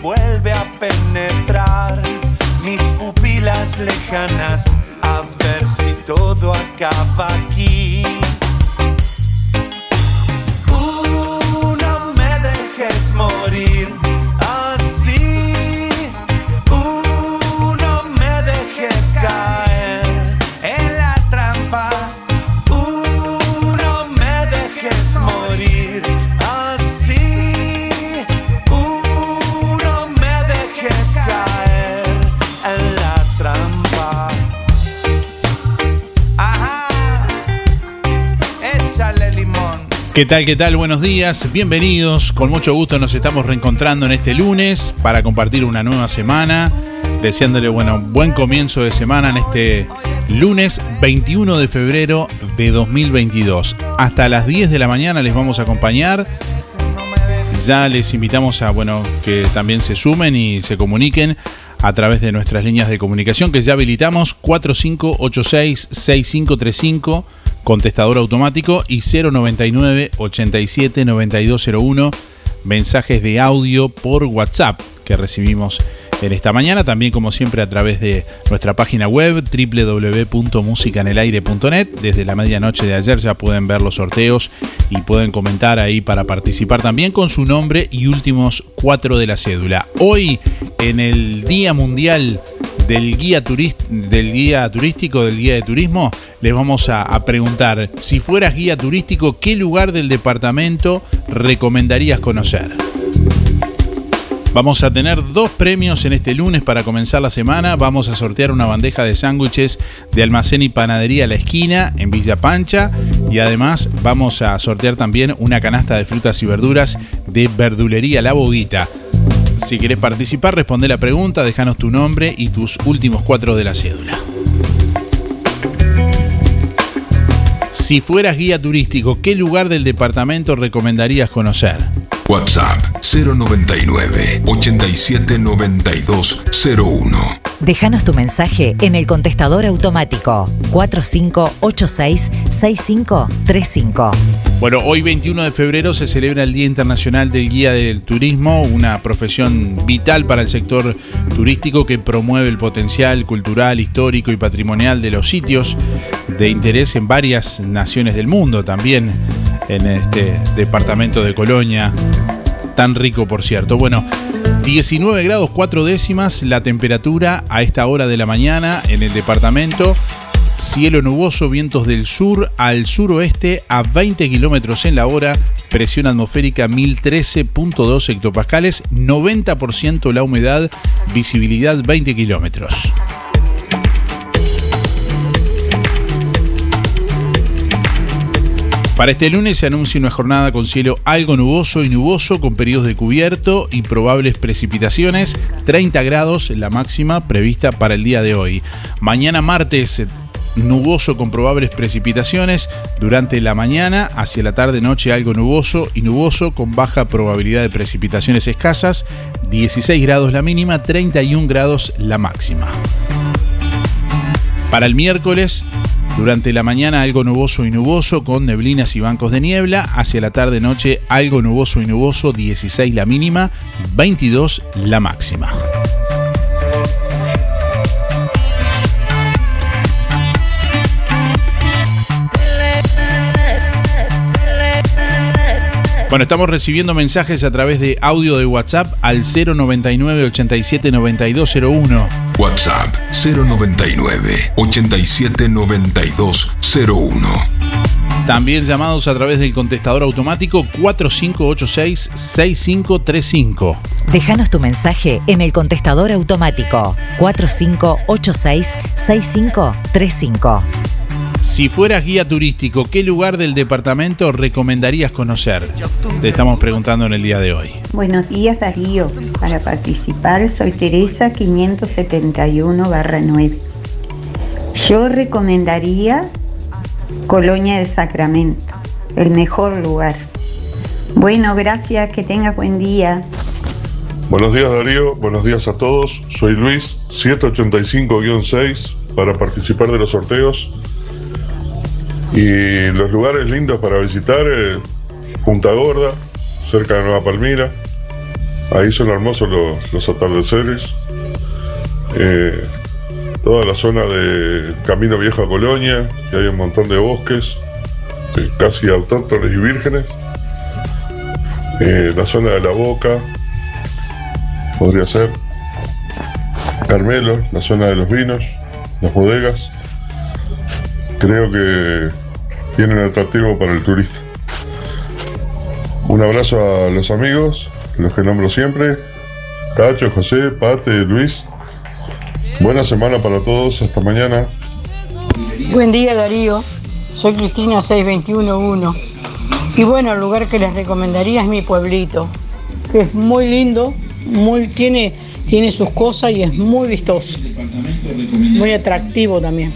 vuelve a penetrar mis pupilas lejanas. A ver si todo acaba aquí. Uh, no me dejes morir ¿Qué tal? ¿Qué tal? Buenos días, bienvenidos. Con mucho gusto nos estamos reencontrando en este lunes para compartir una nueva semana. Deseándole bueno, buen comienzo de semana en este lunes 21 de febrero de 2022. Hasta las 10 de la mañana les vamos a acompañar. Ya les invitamos a bueno, que también se sumen y se comuniquen a través de nuestras líneas de comunicación que ya habilitamos 4586-6535, contestador automático y 099 87 9201, mensajes de audio por WhatsApp que recibimos en esta mañana, también como siempre a través de nuestra página web www.musicanelaire.net. Desde la medianoche de ayer ya pueden ver los sorteos y pueden comentar ahí para participar también con su nombre y últimos cuatro de la cédula. Hoy en el Día Mundial del guía, del guía turístico, del guía de turismo, les vamos a, a preguntar, si fueras guía turístico, ¿qué lugar del departamento recomendarías conocer? Vamos a tener dos premios en este lunes para comenzar la semana. Vamos a sortear una bandeja de sándwiches de almacén y panadería a la esquina en Villa Pancha. Y además vamos a sortear también una canasta de frutas y verduras de verdulería La Boguita. Si querés participar, responde la pregunta, déjanos tu nombre y tus últimos cuatro de la cédula. Si fueras guía turístico, ¿qué lugar del departamento recomendarías conocer? WhatsApp 099 879201. Déjanos tu mensaje en el contestador automático 4586-6535. Bueno, hoy 21 de febrero se celebra el Día Internacional del Guía del Turismo, una profesión vital para el sector turístico que promueve el potencial cultural, histórico y patrimonial de los sitios de interés en varias naciones del mundo, también en este departamento de Colonia, tan rico por cierto. Bueno, 19 grados 4 décimas la temperatura a esta hora de la mañana en el departamento. Cielo nuboso, vientos del sur al suroeste a 20 kilómetros en la hora, presión atmosférica 1013.2 hectopascales, 90% la humedad, visibilidad 20 kilómetros. Para este lunes se anuncia una jornada con cielo algo nuboso y nuboso con periodos de cubierto y probables precipitaciones, 30 grados la máxima prevista para el día de hoy. Mañana martes nuboso con probables precipitaciones durante la mañana, hacia la tarde noche algo nuboso y nuboso con baja probabilidad de precipitaciones escasas, 16 grados la mínima, 31 grados la máxima. Para el miércoles durante la mañana algo nuboso y nuboso con neblinas y bancos de niebla. Hacia la tarde-noche algo nuboso y nuboso, 16 la mínima, 22 la máxima. Bueno, estamos recibiendo mensajes a través de audio de WhatsApp al 099 87 9201. WhatsApp 099 87 9201. También llamados a través del contestador automático 4586-6535. Déjanos tu mensaje en el contestador automático 4586-6535. Si fueras guía turístico, ¿qué lugar del departamento recomendarías conocer? Te estamos preguntando en el día de hoy. Buenos días Darío. Para participar soy Teresa 571-9. Yo recomendaría Colonia del Sacramento, el mejor lugar. Bueno, gracias, que tengas buen día. Buenos días Darío, buenos días a todos. Soy Luis 785-6 para participar de los sorteos y los lugares lindos para visitar, eh, Punta Gorda, cerca de Nueva Palmira. Ahí son hermosos los, atardeceres. Eh, toda la zona de Camino Viejo a Colonia, que hay un montón de bosques, eh, casi autóctones y vírgenes. la zona de la Boca, podría ser. Carmelo, la zona de los vinos, las bodegas. Creo que tienen atractivo para el turista. Un abrazo a los amigos, los que nombro siempre, Cacho, José, Pate, Luis. Buena semana para todos, hasta mañana. Buen día Darío, soy Cristina 6211. Y bueno, el lugar que les recomendaría es mi pueblito, que es muy lindo, muy, tiene, tiene sus cosas y es muy vistoso. Muy atractivo también.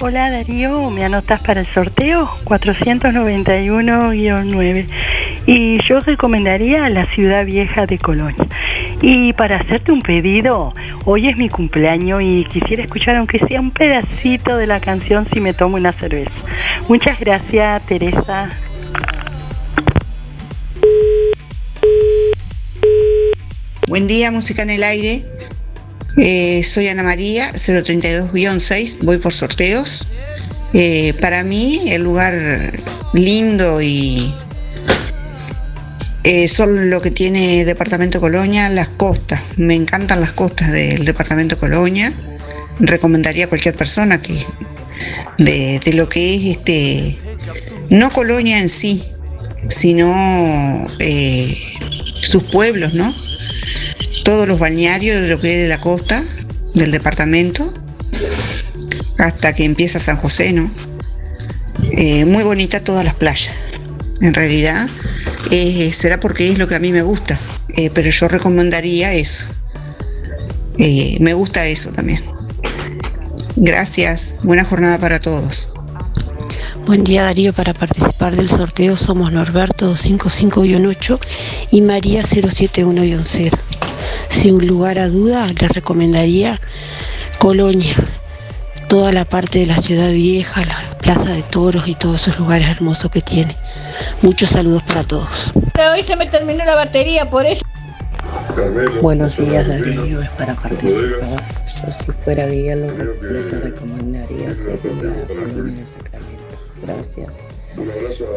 Hola Darío, ¿me anotas para el sorteo? 491-9. Y yo recomendaría la ciudad vieja de Colonia. Y para hacerte un pedido, hoy es mi cumpleaños y quisiera escuchar aunque sea un pedacito de la canción si me tomo una cerveza. Muchas gracias, Teresa. Buen día, música en el aire. Eh, soy Ana María, 032-6, voy por sorteos. Eh, para mí el lugar lindo y eh, son lo que tiene Departamento Colonia, las costas. Me encantan las costas del Departamento Colonia. Recomendaría a cualquier persona que de, de lo que es este, no Colonia en sí, sino sus pueblos, ¿no? Todos los balnearios de lo que es de la costa del departamento hasta que empieza San José, ¿no? Eh, muy bonita todas las playas. En realidad, eh, será porque es lo que a mí me gusta, eh, pero yo recomendaría eso. Me gusta eso también. Gracias, buena jornada para todos. Buen día Darío, para participar del sorteo somos Norberto 55-8 y María 071-0. Sin lugar a duda les recomendaría Colonia, toda la parte de la ciudad vieja, la plaza de toros y todos esos lugares hermosos que tiene. Muchos saludos para todos. Pero hoy se me terminó la batería, por eso. Buenos días Darío, es para participar. Yo si fuera Villalobos le te recomendaría sería Colonia de Sacramento. Gracias.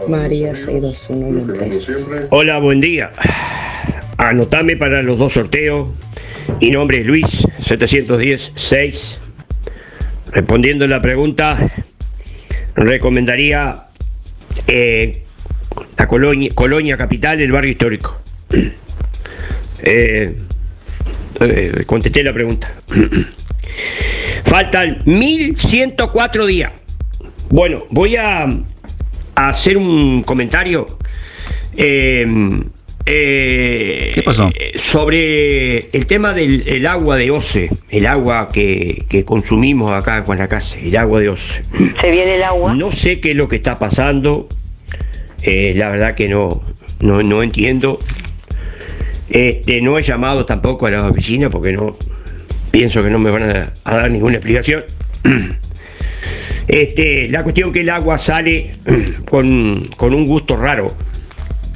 María 621 Hola, buen día. Anotame para los dos sorteos. Mi nombre es Luis, 710-6. Respondiendo la pregunta, recomendaría eh, la colonia, colonia capital del barrio histórico. Eh, eh, contesté la pregunta. Faltan 1104 días. Bueno, voy a, a hacer un comentario. Eh, eh, ¿Qué pasó? Sobre el tema del el agua de OCE, el agua que, que consumimos acá con la casa, el agua de OCE. Se viene el agua. No sé qué es lo que está pasando, eh, la verdad que no, no, no entiendo. Este, no he llamado tampoco a la oficina porque no pienso que no me van a, a dar ninguna explicación. Este, la cuestión que el agua sale con, con un gusto raro,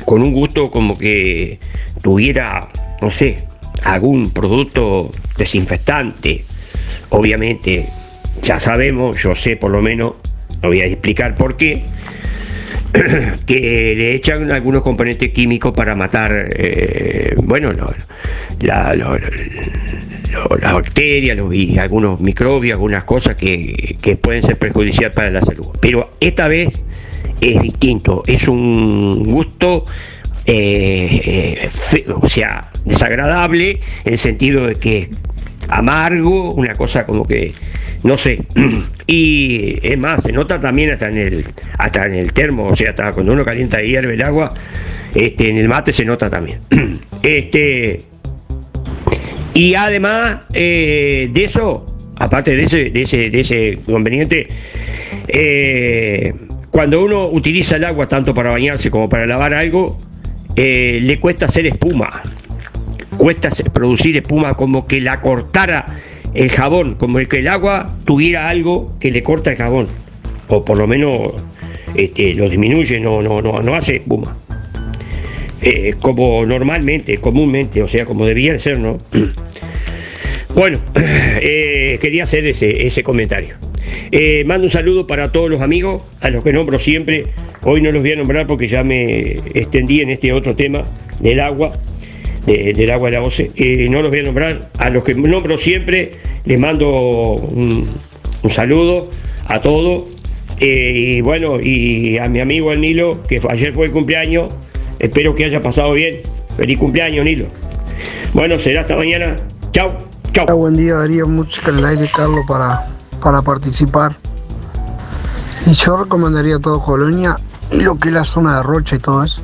con un gusto como que tuviera, no sé, algún producto desinfectante. Obviamente, ya sabemos, yo sé por lo menos, no voy a explicar por qué, que le echan algunos componentes químicos para matar, eh, bueno, lo- la- las bacterias los- y algunos microbios, algunas cosas que, que pueden ser perjudiciales para la salud. Pero esta vez es distinto, es un gusto, eh, eh, o sea, desagradable en el sentido de que amargo, una cosa como que, no sé, y es más, se nota también hasta en el, hasta en el termo, o sea, hasta cuando uno calienta y hierve el agua, este, en el mate se nota también. Este, y además eh, de eso, aparte de ese, de ese, de ese inconveniente, eh, cuando uno utiliza el agua tanto para bañarse como para lavar algo, eh, le cuesta hacer espuma. Cuesta producir espuma como que la cortara el jabón, como el que el agua tuviera algo que le corta el jabón. O por lo menos este, lo disminuye, no, no, no, no hace espuma. Eh, como normalmente, comúnmente, o sea, como debía ser, ¿no? Bueno, eh, quería hacer ese, ese comentario. Eh, mando un saludo para todos los amigos, a los que nombro siempre. Hoy no los voy a nombrar porque ya me extendí en este otro tema del agua, de- del agua de la OCE. Eh, no los voy a nombrar. A los que nombro siempre les mando un, saludo a todos. Eh, y bueno, y a mi amigo el Nilo, que ayer fue el cumpleaños, espero que haya pasado bien. Feliz cumpleaños, Nilo. Bueno, será hasta mañana. Chao. Hola, buen día Darío, música en el aire Carlos para, para participar. Y yo recomendaría todo Colonia y lo que es la zona de Rocha y todo eso.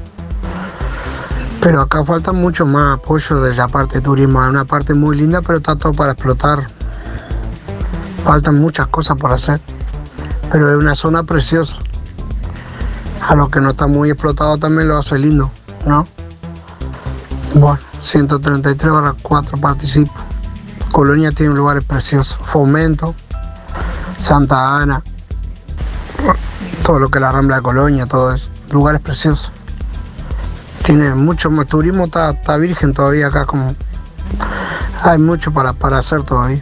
Pero acá falta mucho más apoyo de la parte de turismo. Es una parte muy linda, pero está todo para explotar. Faltan muchas cosas por hacer. Pero es una zona preciosa. A lo que no está muy explotado también lo hace lindo, ¿no? Bueno, 133 horas 4 participo. Colonia tiene lugares preciosos. Fomento, Santa Ana, todo lo que es la Rambla de Colonia, todo eso. Lugares preciosos. Tiene mucho más turismo, está, virgen todavía acá como... Hay mucho para, hacer todavía.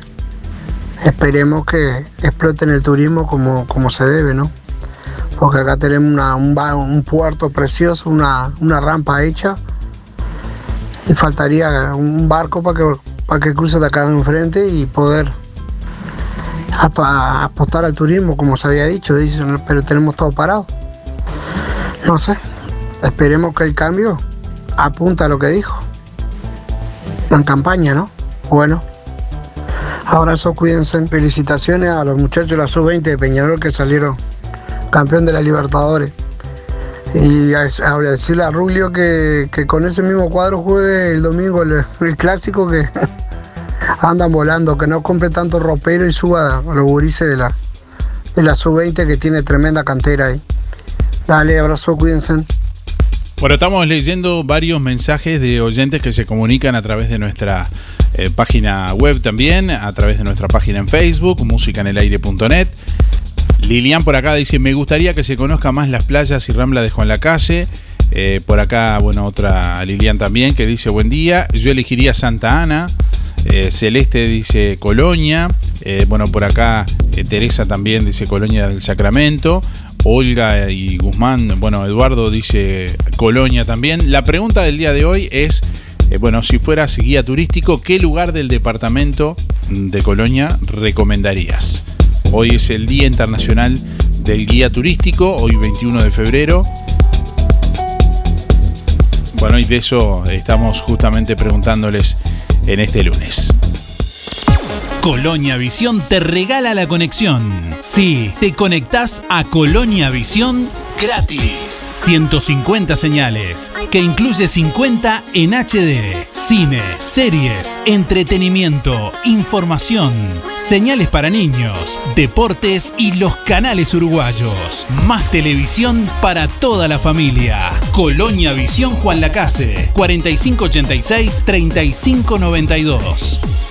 Esperemos que exploten el turismo como, como se debe, ¿no? Porque acá tenemos una- un, un puerto precioso, una, rampa hecha y faltaría un barco para que, que cruce de acá de enfrente y poder apostar al turismo, como se había dicho, dicen, pero tenemos todo parado. No sé, esperemos que el cambio apunta a lo que dijo en campaña, ¿no? Bueno, abrazo, cuídense. Felicitaciones a los muchachos de la sub-20 de Peñarol que salieron campeón de la Libertadores. Y a, a decirle a Rulio que, con ese mismo cuadro juegue el domingo el, el clásico que andan volando, que no compre tanto ropero y suba a los gurises de la, de la sub-20 que tiene tremenda cantera ahí. Dale, abrazo, cuídense. Bueno, estamos leyendo varios mensajes de oyentes que se comunican a través de nuestra eh, página web también, a través de nuestra página en Facebook, musicanelaire.net. Lilian por acá dice, me gustaría que se conozca más las playas y Rambla de Juan Lacase. Eh, por acá, bueno, otra Lilian también que dice, buen día, yo elegiría Santa Ana. Eh, Celeste dice Colonia. Eh, bueno, por acá Teresa también dice Colonia del Sacramento. Olga y Guzmán, bueno, Eduardo dice Colonia también. La pregunta del día de hoy es, eh, bueno, si fueras guía turístico, ¿qué lugar del departamento de Colonia recomendarías? Hoy es el Día Internacional del Guía Turístico, hoy 21 de febrero. Bueno, y de eso estamos justamente preguntándoles en este lunes. Colonia Visión te regala la conexión. Sí, te conectás a Colonia Visión gratis. 150 señales, que incluye 50 en HD. Cine, series, entretenimiento, información, señales para niños, deportes y los canales uruguayos. Más televisión para toda la familia. Colonia Visión Juan Lacase, 4586-3592.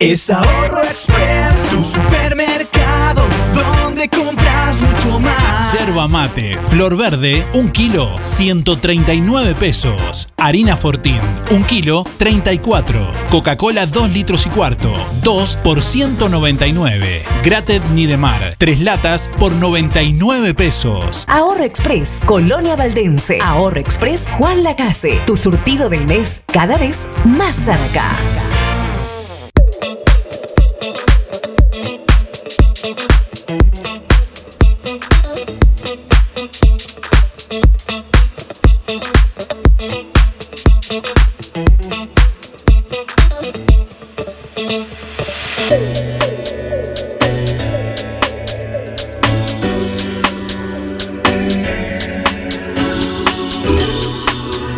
Es Ahorro Express, tu supermercado, donde compras mucho más. Yerba mate, flor verde, un kilo, 139 pesos. Harina Fortín, un kilo, 34. Coca-Cola, 2 litros y cuarto, 2 por 199. Grated Nidemar, 3 latas por 99 pesos. Ahorro Express, Colonia Valdense. Ahorro Express, Juan Lacase. Tu surtido del mes, cada vez más cerca.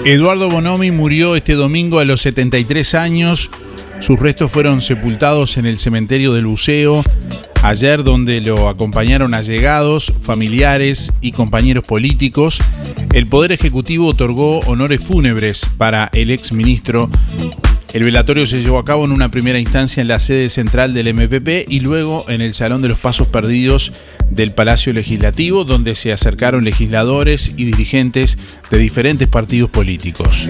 Eduardo Bonomi murió este domingo a los 73 años. Sus restos fueron sepultados en el cementerio del Buceo ayer donde lo acompañaron allegados, familiares y compañeros políticos. El Poder Ejecutivo otorgó honores fúnebres para el ex ministro. El velatorio se llevó a cabo en una primera instancia en la sede central del MPP y luego en el Salón de los Pasos Perdidos del Palacio Legislativo, donde se acercaron legisladores y dirigentes de diferentes partidos políticos.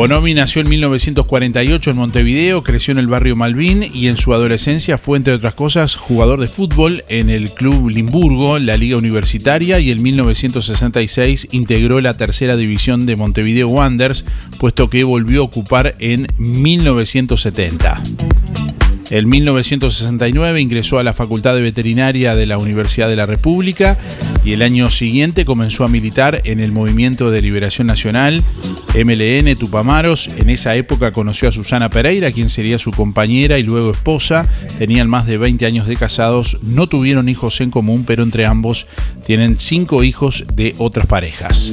Bonomi nació en 1948 en Montevideo, creció en el barrio Malvin y en su adolescencia fue, entre otras cosas, jugador de fútbol en el Club Limburgo, la Liga Universitaria y en 1966 integró la tercera división de Montevideo Wanderers, puesto que volvió a ocupar en 1970. En 1969 ingresó a la Facultad de Veterinaria de la Universidad de la República y el año siguiente comenzó a militar en el Movimiento de Liberación Nacional, MLN Tupamaros. En esa época conoció a Susana Pereira, quien sería su compañera y luego esposa. Tenían más de 20 años de casados, no tuvieron hijos en común, pero entre ambos tienen cinco hijos de otras parejas.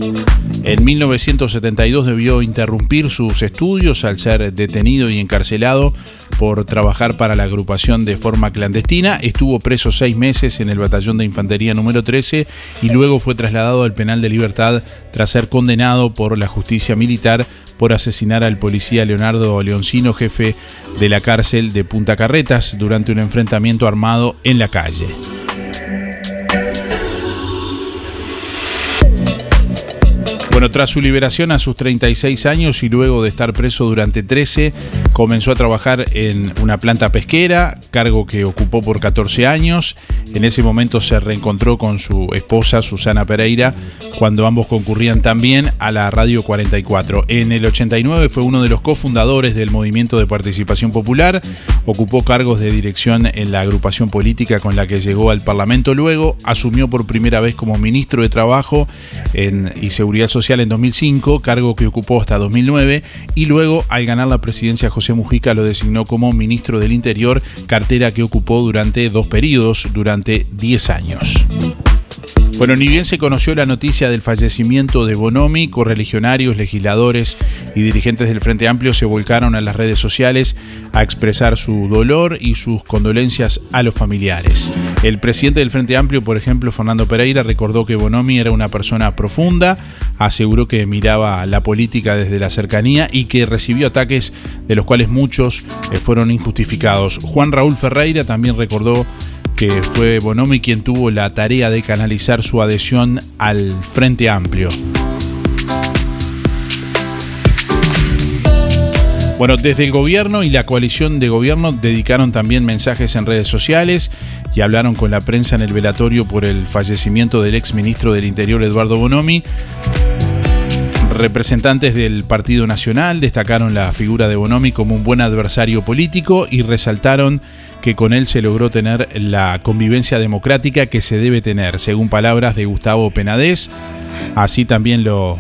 En 1972 debió interrumpir sus estudios al ser detenido y encarcelado por trabajar para la agrupación de forma clandestina. Estuvo preso seis meses en el batallón de infantería número 13 y luego fue trasladado al penal de libertad tras ser condenado por la justicia militar por asesinar al policía Leonardo Leoncino, jefe de la cárcel de Punta Carretas, durante un enfrentamiento armado en la calle. Bueno, tras su liberación a sus 36 años y luego de estar preso durante 13, comenzó a trabajar en una planta pesquera, cargo que ocupó por 14 años. En ese momento se reencontró con su esposa Susana Pereira cuando ambos concurrían también a la Radio 44. En el 89 fue uno de los cofundadores del Movimiento de Participación Popular, ocupó cargos de dirección en la agrupación política con la que llegó al Parlamento. Luego asumió por primera vez como ministro de Trabajo y Seguridad Social en 2005, cargo que ocupó hasta 2009, y luego al ganar la presidencia José Mujica lo designó como ministro del Interior, cartera que ocupó durante dos periodos, durante 10 años. Bueno, ni bien se conoció la noticia del fallecimiento de Bonomi, correligionarios, legisladores y dirigentes del Frente Amplio se volcaron a las redes sociales a expresar su dolor y sus condolencias a los familiares. El presidente del Frente Amplio, por ejemplo, Fernando Pereira, recordó que Bonomi era una persona profunda, aseguró que miraba la política desde la cercanía y que recibió ataques de los cuales muchos eh, fueron injustificados. Juan Raúl Ferreira también recordó que fue Bonomi quien tuvo la tarea de canalizar su adhesión al Frente Amplio. Bueno, desde el gobierno y la coalición de gobierno dedicaron también mensajes en redes sociales y hablaron con la prensa en el velatorio por el fallecimiento del ex ministro del Interior Eduardo Bonomi. Representantes del Partido Nacional destacaron la figura de Bonomi como un buen adversario político y resaltaron que con él se logró tener la convivencia democrática que se debe tener, según palabras de Gustavo Penadez. Así también lo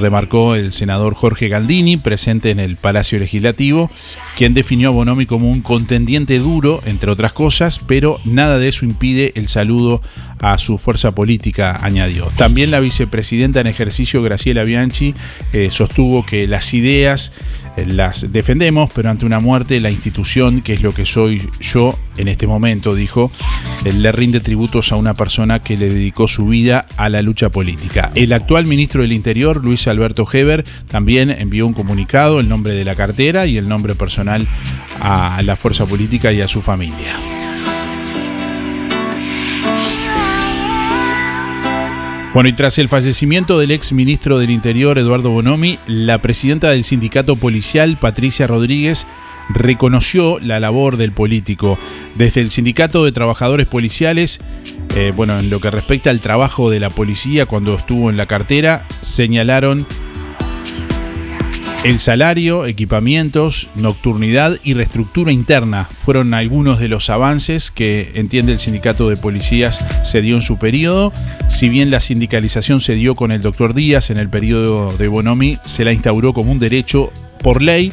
remarcó el senador Jorge Galdini, presente en el Palacio Legislativo, quien definió a Bonomi como un contendiente duro, entre otras cosas, pero nada de eso impide el saludo a su fuerza política, añadió. También la vicepresidenta en ejercicio, Graciela Bianchi, eh, sostuvo que las ideas las defendemos, pero ante una muerte la institución, que es lo que soy yo en este momento, dijo, eh, le rinde tributos a una persona que le dedicó su vida a la lucha política. El actual ministro del Interior, Luis Alberto Heber, también envió un comunicado, el nombre de la cartera y el nombre personal a la fuerza política y a su familia. Bueno, y tras el fallecimiento del ex ministro del Interior, Eduardo Bonomi, la presidenta del sindicato policial, Patricia Rodríguez, reconoció la labor del político. Desde el sindicato de trabajadores policiales, eh, bueno, en lo que respecta al trabajo de la policía cuando estuvo en la cartera, señalaron el salario, equipamientos, nocturnidad y reestructura interna fueron algunos de los avances que entiende el sindicato de policías se dio en su periodo. Si bien la sindicalización se dio con el doctor Díaz en el periodo de Bonomi, se la instauró como un derecho por ley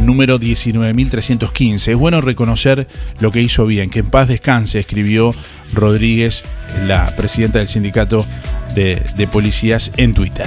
número 19.315. Es bueno reconocer lo que hizo bien, que en paz descanse, escribió Rodríguez, la presidenta del sindicato de, de policías, en Twitter.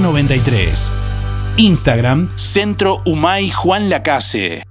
93. Instagram, Centro Humay Juan Lacase.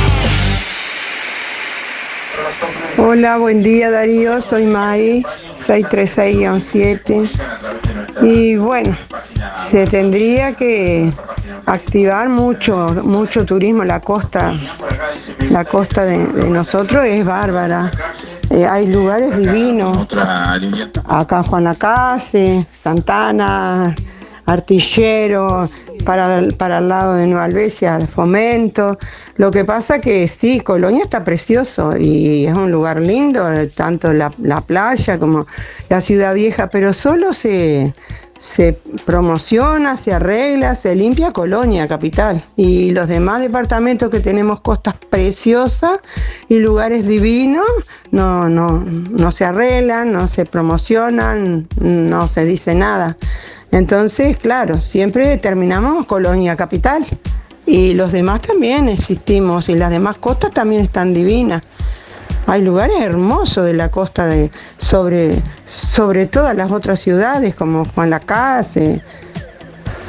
Hola, buen día Darío, soy Mari, 636-7. Y bueno, se tendría que activar mucho, mucho turismo. La costa, la costa de, de nosotros es bárbara. Eh, hay lugares divinos. Acá Juan Lacase, Santana, Artillero, para, para el lado de Nueva Albesia, Fomento. Lo que pasa que sí, Colonia está precioso y es un lugar lindo, tanto la, la playa como la ciudad vieja, pero solo se, se promociona, se arregla, se limpia Colonia, capital. Y los demás departamentos que tenemos costas preciosas y lugares divinos, no, no, no se arreglan, no se promocionan, no se dice nada. Entonces, claro, siempre terminamos Colonia Capital. Y los demás también existimos y las demás costas también están divinas. Hay lugares hermosos de la costa de, sobre, sobre todas las otras ciudades como Juan Lacase,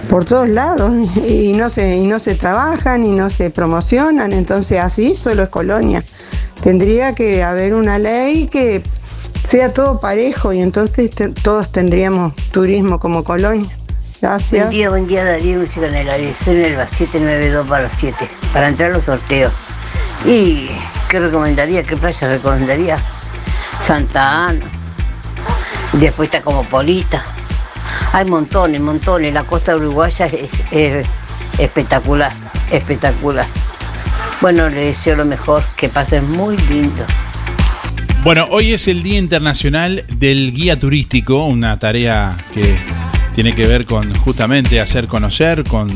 por todos lados y no se y no se trabajan y no se promocionan, entonces así solo es Colonia. Tendría que haber una ley que sea todo parejo y entonces todos tendríamos turismo como Colonia. Gracias. Buen día, buen día Darío, música en el área. En el 792 para las 7, para entrar a los sorteos. ¿Y qué recomendaría? ¿Qué playa recomendaría? Santa Ana. Después está como Polita. Hay montones, montones. La costa uruguaya es, es espectacular, espectacular. Bueno, les deseo lo mejor, que pasen muy lindo. Bueno, hoy es el Día Internacional del Guía Turístico, una tarea que tiene que ver con justamente hacer conocer con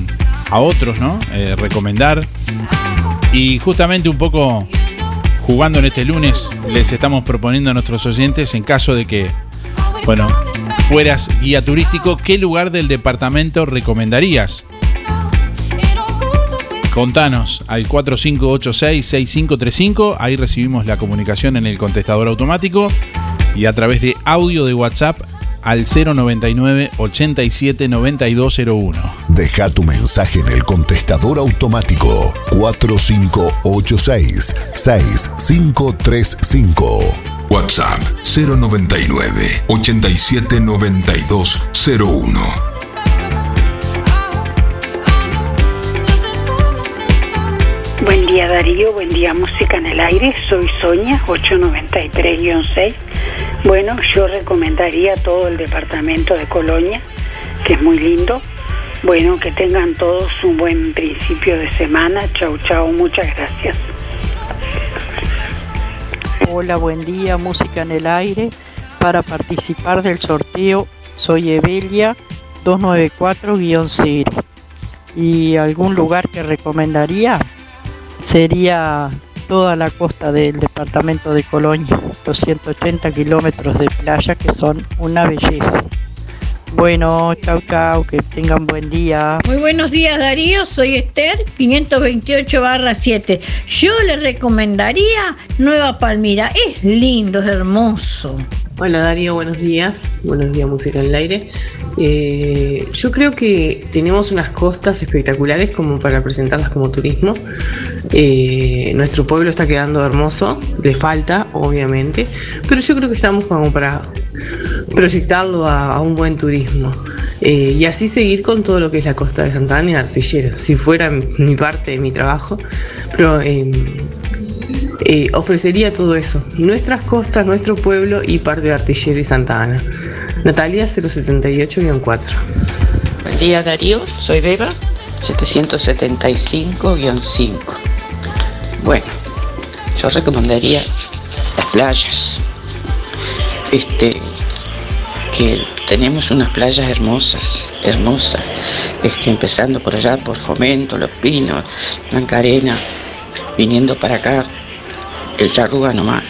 a otros, ¿no? Eh, recomendar. Y justamente un poco jugando en este lunes, les estamos proponiendo a nuestros oyentes, en caso de que, bueno, fueras guía turístico, ¿qué lugar del departamento recomendarías? Contanos al 4586-6535, ahí recibimos la comunicación en el contestador automático y a través de audio de WhatsApp al 099 87 9201. Deja tu mensaje en el contestador automático 4586-6535. WhatsApp 099 87 9201. Buen día Darío, buen día Música en el Aire, soy Sonia, 893-6. Bueno, yo recomendaría todo el departamento de Colonia, que es muy lindo. Bueno, que tengan todos un buen principio de semana. Chau, chau, muchas gracias. Hola, buen día, música en el aire. Para participar del sorteo soy Evelia 294-0. Y algún lugar que recomendaría sería toda la costa del departamento de Colonia, los 180 kilómetros de playa que son una belleza. Bueno, chau chau, que tengan buen día. Muy buenos días Darío, soy Esther, 528 barra 7. Yo le recomendaría Nueva Palmira, es lindo, es hermoso. Hola Darío, buenos días. Buenos días, Música en el Aire. Eh, yo creo que tenemos unas costas espectaculares como para presentarlas como turismo. Eh, nuestro pueblo está quedando hermoso, le falta, obviamente, pero yo creo que estamos como para proyectarlo a, un buen turismo. Eh, y así seguir con todo lo que es la costa de Santana y Artillero, si fuera mi parte de mi trabajo. Pero eh, eh, ofrecería todo eso. Nuestras costas, nuestro pueblo y parte de Artillería y Santa Ana. Natalia 078-4. Buen día Darío, soy Beba, 775-5. Bueno, yo recomendaría las playas. Este, que tenemos unas playas hermosas, hermosas. Este, empezando por allá, por Fomento, Los Pinos, Blanca Arena, viniendo para acá, el Charruga nomás.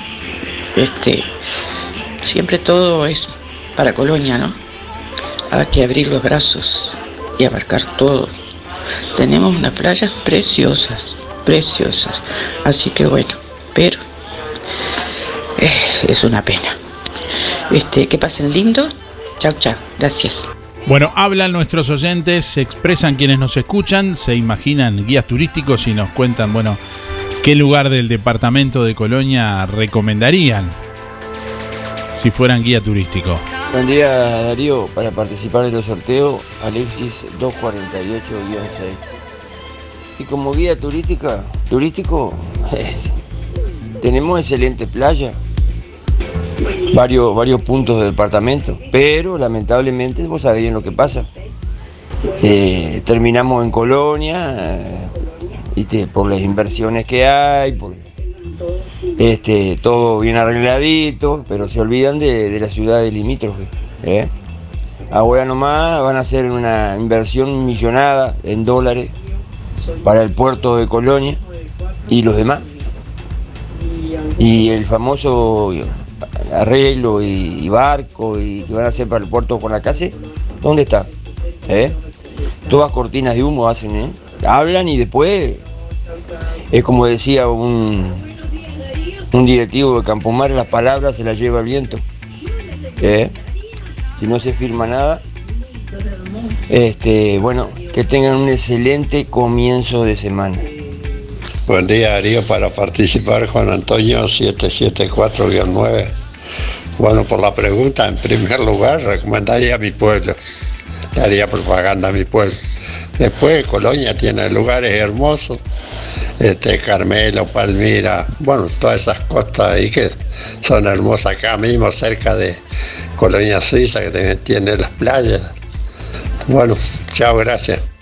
Este, siempre todo es para Colonia, ¿no? Hay que abrir los brazos y abarcar todo. Tenemos unas playas preciosas, preciosas. Así que bueno, pero eh, es una pena. Este, que pasen lindo. Chao, chao. Gracias. Bueno, hablan nuestros oyentes, se expresan quienes nos escuchan, se imaginan guías turísticos y nos cuentan, bueno, qué lugar del departamento de Colonia recomendarían si fueran guía turístico. Buen día Darío, para participar de los sorteos, Alexis 248-6. Y como guía turística, turístico, tenemos excelente playa, varios, varios puntos del departamento, pero lamentablemente vos sabés bien lo que pasa. Eh, terminamos en Colonia eh, por las inversiones que hay, por, este, todo bien arregladito, pero se olvidan de, la ciudad de limítrofe. ¿eh? Ahora nomás van a hacer una inversión millonada en dólares para el puerto de Colonia y los demás. Y el famoso arreglo y, barco y que van a hacer para el puerto con la casa, ¿dónde está? ¿Eh? Todas cortinas de humo hacen, ¿eh? Hablan y después es como decía un, un directivo de Campomar, las palabras se las lleva el viento. ¿Eh? Si no se firma nada, este, bueno, que tengan un excelente comienzo de semana. Buen día, Darío, para participar Juan Antonio 774-9. Bueno, por la pregunta, en primer lugar, recomendaría a mi pueblo. Le haría propaganda a mi pueblo. Después, Colonia tiene lugares hermosos. Este, Carmelo, Palmira, bueno, todas esas costas ahí que son hermosas acá mismo, cerca de Colonia Suiza, que tiene las playas. Bueno, chao, gracias.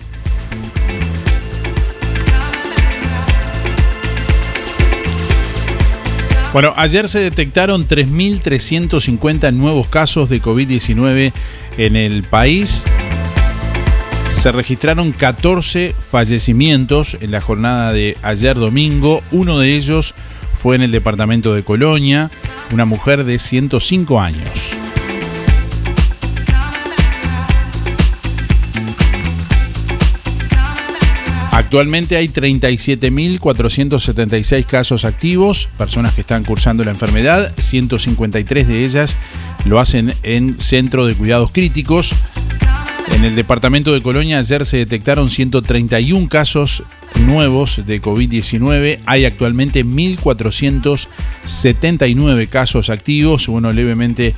Bueno, ayer se detectaron 3.350 nuevos casos de COVID-19 en el país. Se registraron 14 fallecimientos en la jornada de ayer domingo. Uno de ellos fue en el departamento de Colonia, una mujer de 105 años. Actualmente hay 37.476 casos activos, personas que están cursando la enfermedad, 153 de ellas lo hacen en centro de cuidados críticos. En el departamento de Colonia ayer se detectaron 131 casos nuevos de COVID-19. Hay actualmente 1.479 casos activos. Bueno, levemente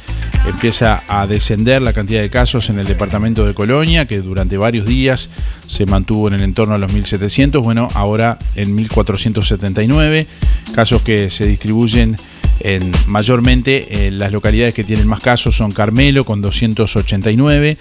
empieza a descender la cantidad de casos en el departamento de Colonia, que durante varios días se mantuvo en el entorno de los 1.700. Bueno, ahora en 1.479. Casos que se distribuyen en, mayormente en las localidades que tienen más casos son Carmelo con 289,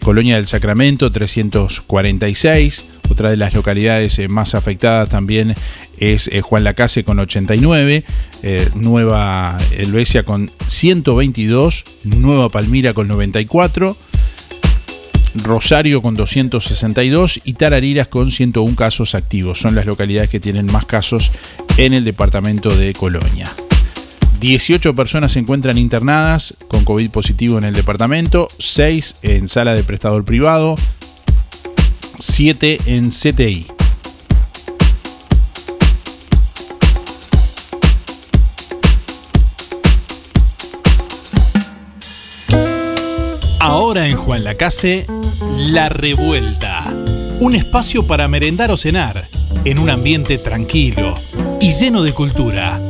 Colonia del Sacramento 346, otra de las localidades eh, más afectadas también es eh, Juan Lacase con 89, eh, Nueva Helvecia con 122, Nueva Palmira con 94, Rosario con 262 y Tarariras con 101 casos activos. Son las localidades que tienen más casos en el departamento de Colonia. 18 personas se encuentran internadas con COVID positivo en el departamento, 6 en sala de prestador privado, 7 en CTI. Ahora en Juan Lacase, La Revuelta. Un espacio para merendar o cenar, en un ambiente tranquilo y lleno de cultura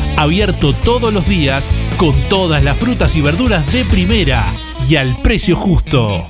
Abierto todos los días con todas las frutas y verduras de primera y al precio justo.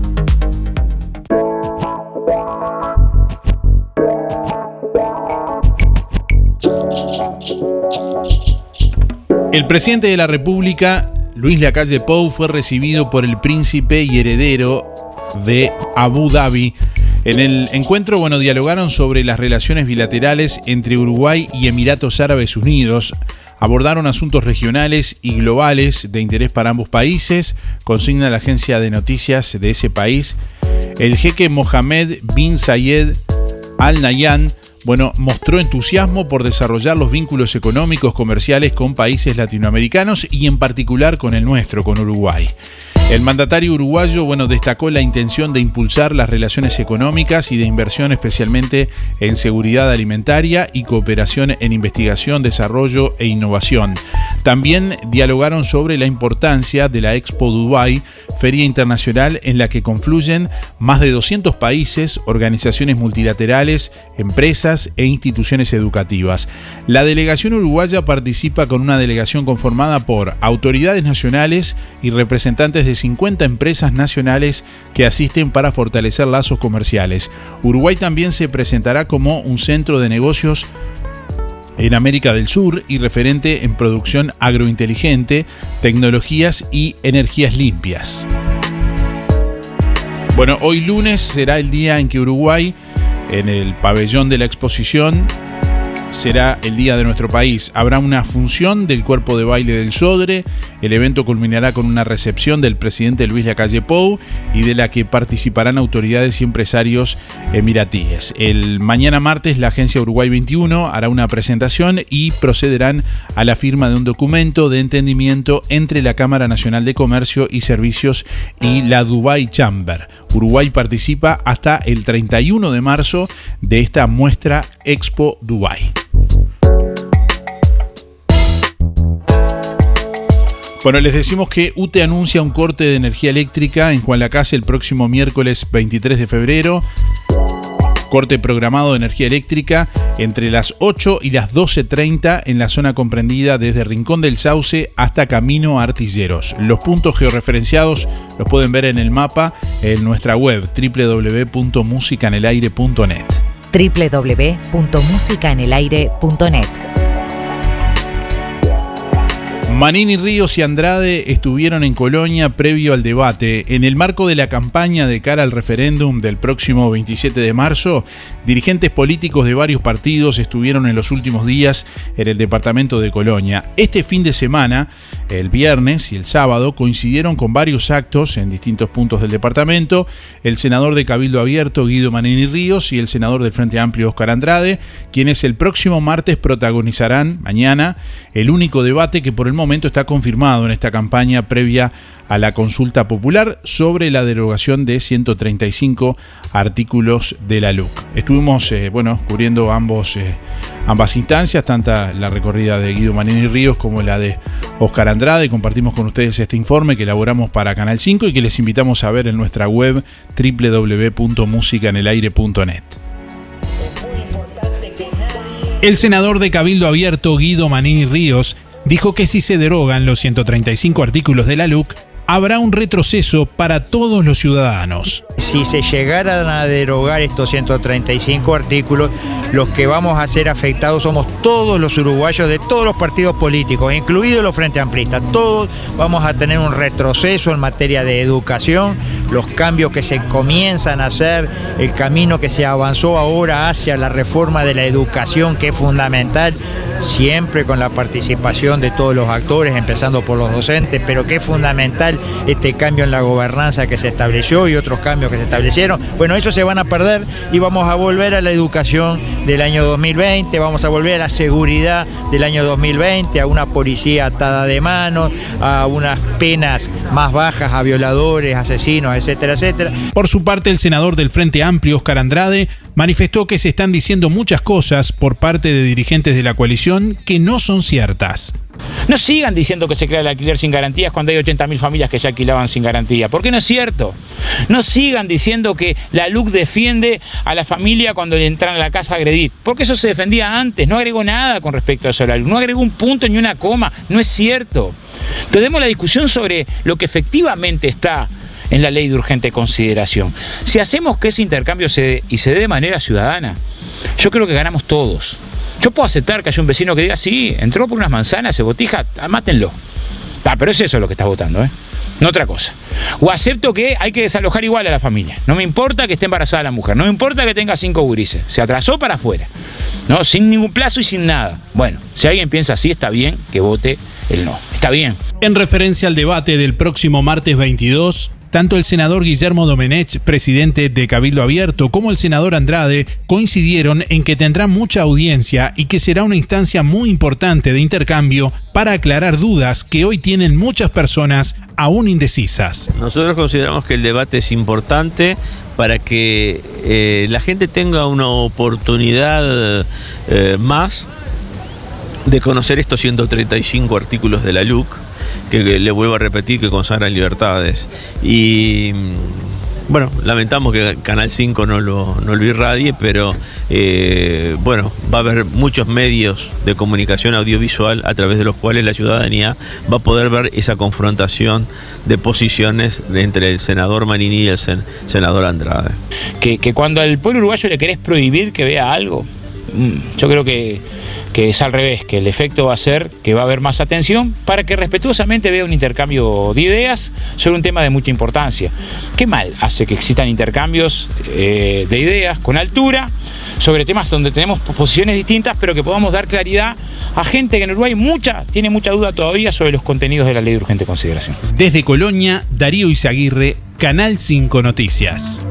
El presidente de la República, Luis Lacalle Pou, fue recibido por el príncipe y heredero de Abu Dhabi. En el encuentro, bueno, dialogaron sobre las relaciones bilaterales entre Uruguay y Emiratos Árabes Unidos. Abordaron asuntos regionales y globales de interés para ambos países, consigna la agencia de noticias de ese país. El jeque Mohamed bin Zayed Al Nahyan bueno, mostró entusiasmo por desarrollar los vínculos económicos comerciales con países latinoamericanos y en particular con el nuestro, con Uruguay. El mandatario uruguayo bueno, destacó la intención de impulsar las relaciones económicas y de inversión especialmente en seguridad alimentaria y cooperación en investigación, desarrollo e innovación. También dialogaron sobre la importancia de la Expo Dubai, feria internacional en la que confluyen más de 200 países, organizaciones multilaterales, empresas e instituciones educativas. La delegación uruguaya participa con una delegación conformada por autoridades nacionales y representantes de 50 empresas nacionales que asisten para fortalecer lazos comerciales. Uruguay también se presentará como un centro de negocios en América del Sur y referente en producción agrointeligente, tecnologías y energías limpias. Bueno, hoy lunes será el día en que Uruguay, en el pabellón de la exposición, será el día de nuestro país. Habrá una función del cuerpo de baile del Sodre. El evento culminará con una recepción del presidente Luis Lacalle Pou y de la que participarán autoridades y empresarios emiratíes. El mañana martes la agencia Uruguay 21 hará una presentación y procederán a la firma de un documento de entendimiento entre la Cámara Nacional de Comercio y Servicios y la Dubai Chamber. Uruguay participa hasta el 31 de marzo de esta muestra Expo Dubai. Bueno, les decimos que UTE anuncia un corte de energía eléctrica en Juan Lacase el próximo miércoles 23 de febrero. Corte programado de energía eléctrica entre las 8 y las 12.30 en la zona comprendida desde Rincón del Sauce hasta Camino Artilleros. Los puntos georreferenciados los pueden ver en el mapa en nuestra web www.musicanelaire.net www.musicanelaire.net Manini Ríos y Andrade estuvieron en Colonia previo al debate. En el marco de la campaña de cara al referéndum del próximo 27 de marzo, dirigentes políticos de varios partidos estuvieron en los últimos días en el departamento de Colonia. Este fin de semana, el viernes y el sábado, coincidieron con varios actos en distintos puntos del departamento. El senador de Cabildo Abierto, Guido Manini Ríos, y el senador del Frente Amplio, Oscar Andrade, quienes el próximo martes protagonizarán, mañana, el único debate que por el momento está confirmado en esta campaña previa a la consulta popular sobre la derogación de 135 artículos de la LUC. Estuvimos, eh, bueno, cubriendo ambos, eh, ambas instancias, tanto la recorrida de Guido Manini Ríos como la de Oscar Andrade. Compartimos con ustedes este informe que elaboramos para Canal 5 y que les invitamos a ver en nuestra web www.musicanelaire.net. El senador de Cabildo Abierto, Guido Manini Ríos, dijo que si se derogan los 135 artículos de la LUC, habrá un retroceso para todos los ciudadanos. Si se llegaran a derogar estos 135 artículos, los que vamos a ser afectados somos todos los uruguayos de todos los partidos políticos, incluidos los Frente Amplistas. Todos vamos a tener un retroceso en materia de educación, los cambios que se comienzan a hacer, el camino que se avanzó ahora hacia la reforma de la educación, que es fundamental, siempre con la participación de todos los actores, empezando por los docentes, pero que es fundamental este cambio en la gobernanza que se estableció y otros cambios que se establecieron. Bueno, esos se van a perder y vamos a volver a la educación del año 2020, vamos a volver a la seguridad del año 2020, a una policía atada de manos, a unas penas más bajas a violadores, asesinos, etcétera, etcétera. Por su parte, el senador del Frente Amplio, Oscar Andrade, manifestó que se están diciendo muchas cosas por parte de dirigentes de la coalición que no son ciertas. No sigan diciendo que se crea el alquiler sin garantías cuando hay 80.000 familias que ya alquilaban sin garantía, porque no es cierto. No sigan diciendo que la LUC defiende a la familia cuando le entran a la casa a agredir, porque eso se defendía antes, no agregó nada con respecto a eso la LUC, no agregó un punto ni una coma, no es cierto. Tenemos la discusión sobre lo que efectivamente está en la ley de urgente consideración. Si hacemos que ese intercambio se dé y se dé de manera ciudadana, yo creo que ganamos todos. Yo puedo aceptar que haya un vecino que diga, sí, entró por unas manzanas, se botija, ah, mátenlo. Ah, pero es eso lo que estás votando, ¿eh? No otra cosa. O acepto que hay que desalojar igual a la familia. No me importa que esté embarazada la mujer, no me importa que tenga cinco gurises. Se atrasó para afuera. ¿no? Sin ningún plazo y sin nada. Bueno, si alguien piensa así, está bien que vote el no. Está bien. En referencia al debate del próximo martes 22, tanto el senador Guillermo Domenech, presidente de Cabildo Abierto, como el senador Andrade coincidieron en que tendrá mucha audiencia y que será una instancia muy importante de intercambio para aclarar dudas que hoy tienen muchas personas aún indecisas. Nosotros consideramos que el debate es importante para que eh, la gente tenga una oportunidad eh, más de conocer estos 135 artículos de la LUC que, le vuelvo a repetir que consagran libertades. Y bueno, lamentamos que Canal 5 no lo, no lo irradie, pero eh, bueno, va a haber muchos medios de comunicación audiovisual a través de los cuales la ciudadanía va a poder ver esa confrontación de posiciones entre el senador Manini y el senador Andrade. Que, que cuando al pueblo uruguayo le querés prohibir que vea algo, mm, yo creo que que es al revés, que el efecto va a ser que va a haber más atención para que respetuosamente vea un intercambio de ideas sobre un tema de mucha importancia. ¿Qué mal hace que existan intercambios eh, de ideas con altura sobre temas donde tenemos posiciones distintas, pero que podamos dar claridad a gente que en Uruguay mucha, tiene mucha duda todavía sobre los contenidos de la ley de urgente consideración? Desde Colonia, Darío Izaguirre, Canal 5 Noticias.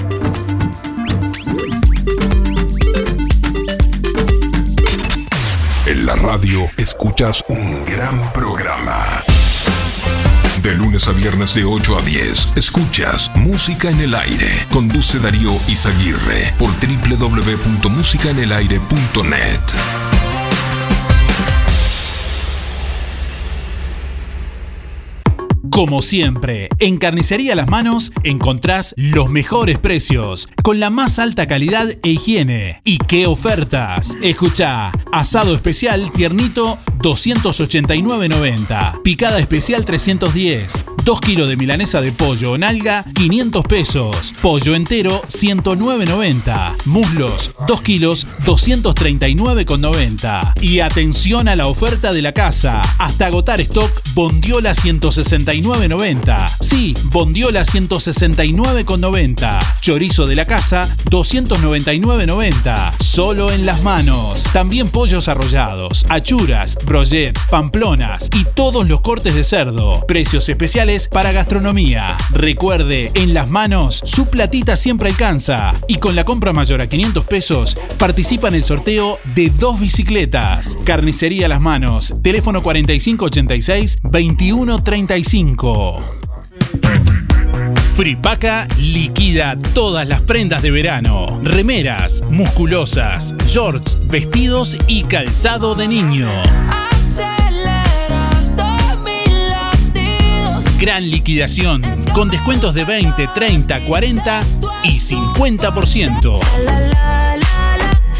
Radio escuchas un gran programa. De lunes a viernes de 8 a 10, escuchas Música en el Aire. Conduce Darío Izaguirre por www.musicaenelaire.net. Como siempre, en Carnicería Las Manos encontrás los mejores precios, con la más alta calidad e higiene. ¿Y qué ofertas? Escucha, asado especial tiernito 289.90, picada especial 310, 2 kilos de milanesa de pollo o nalga 500 pesos, pollo entero 109.90, muslos 2 kilos 239.90. Y atención a la oferta de la casa, hasta agotar stock Bondiola 169.90. Sí, Bondiola 169.90. Chorizo de la casa 299.90 solo en las manos. También pollos arrollados, achuras, brochets, pamplonas y todos los cortes de cerdo. Precios para gastronomía. Recuerde, en las manos su platita siempre alcanza. Y con la compra mayor a 500 pesos participa en el sorteo de dos bicicletas. Carnicería Las Manos. Teléfono 4586-2135. Fripaca liquida todas las prendas de verano. Remeras, musculosas, shorts, vestidos y calzado de niño. Gran liquidación, con descuentos de 20, 30, 40 y 50%.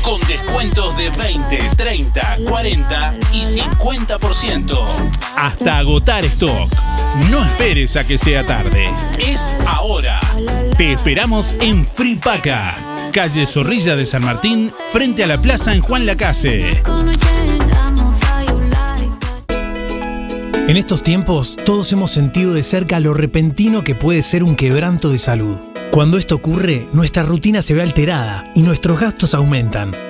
Con descuentos de 20, 30, 40 y 50%. Hasta agotar stock. No esperes a que sea tarde. Es ahora. Te esperamos en Fripaca, calle Zorrilla de San Martín, frente a la plaza en Juan Lacase. En estos tiempos, todos hemos sentido de cerca lo repentino que puede ser un quebranto de salud. Cuando esto ocurre, nuestra rutina se ve alterada y nuestros gastos aumentan.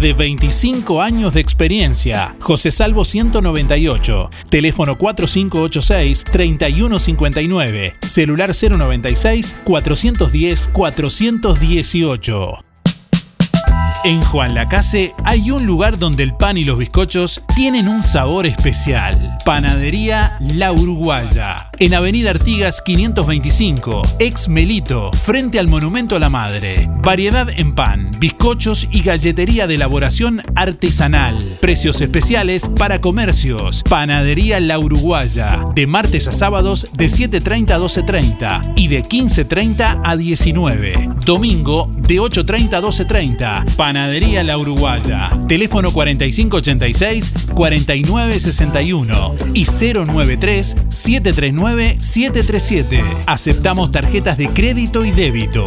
de 25 años de experiencia. José Salvo 198, teléfono 4586-3159, celular 096-410-418. En Juan Lacase hay un lugar donde el pan y los bizcochos tienen un sabor especial. Panadería La Uruguaya. En Avenida Artigas 525, ex Melito, frente al Monumento a la Madre. Variedad en pan, bizcochos y galletería de elaboración artesanal. Precios especiales para comercios. Panadería La Uruguaya. De martes a sábados de 7.30 a 12.30 y de 15.30 a 19. Domingo de 8.30 a 12.30. Panadería La Uruguaya. Teléfono 4586-4961 y 093-739-737. Aceptamos tarjetas de crédito y débito.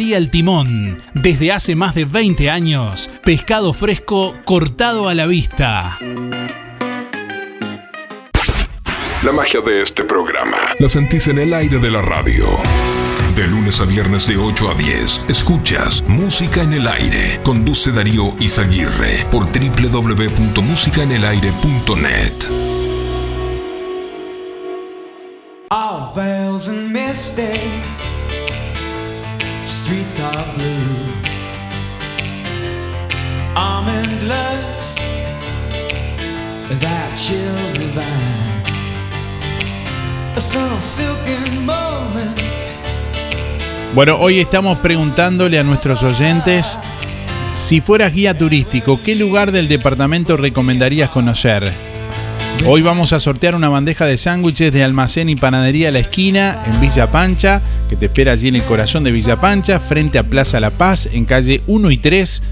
El Timón. Desde hace más de 20 años, pescado fresco cortado a la vista. La magia de este programa la sentís en el aire de la radio. De lunes a viernes de 8 a 10, escuchas Música en el Aire. Conduce Darío Izaguirre por www.musicaenelaire.net. All veils and misty, streets are blue. Almond looks, that chill divine. some silky moment. Bueno, hoy estamos preguntándole a nuestros oyentes si fueras guía turístico, ¿qué lugar del departamento recomendarías conocer? Hoy vamos a sortear una bandeja de sándwiches de almacén y panadería La Esquina en Villa Pancha, que te espera allí en el corazón de Villa Pancha, frente a Plaza La Paz, en calle 1 y 3,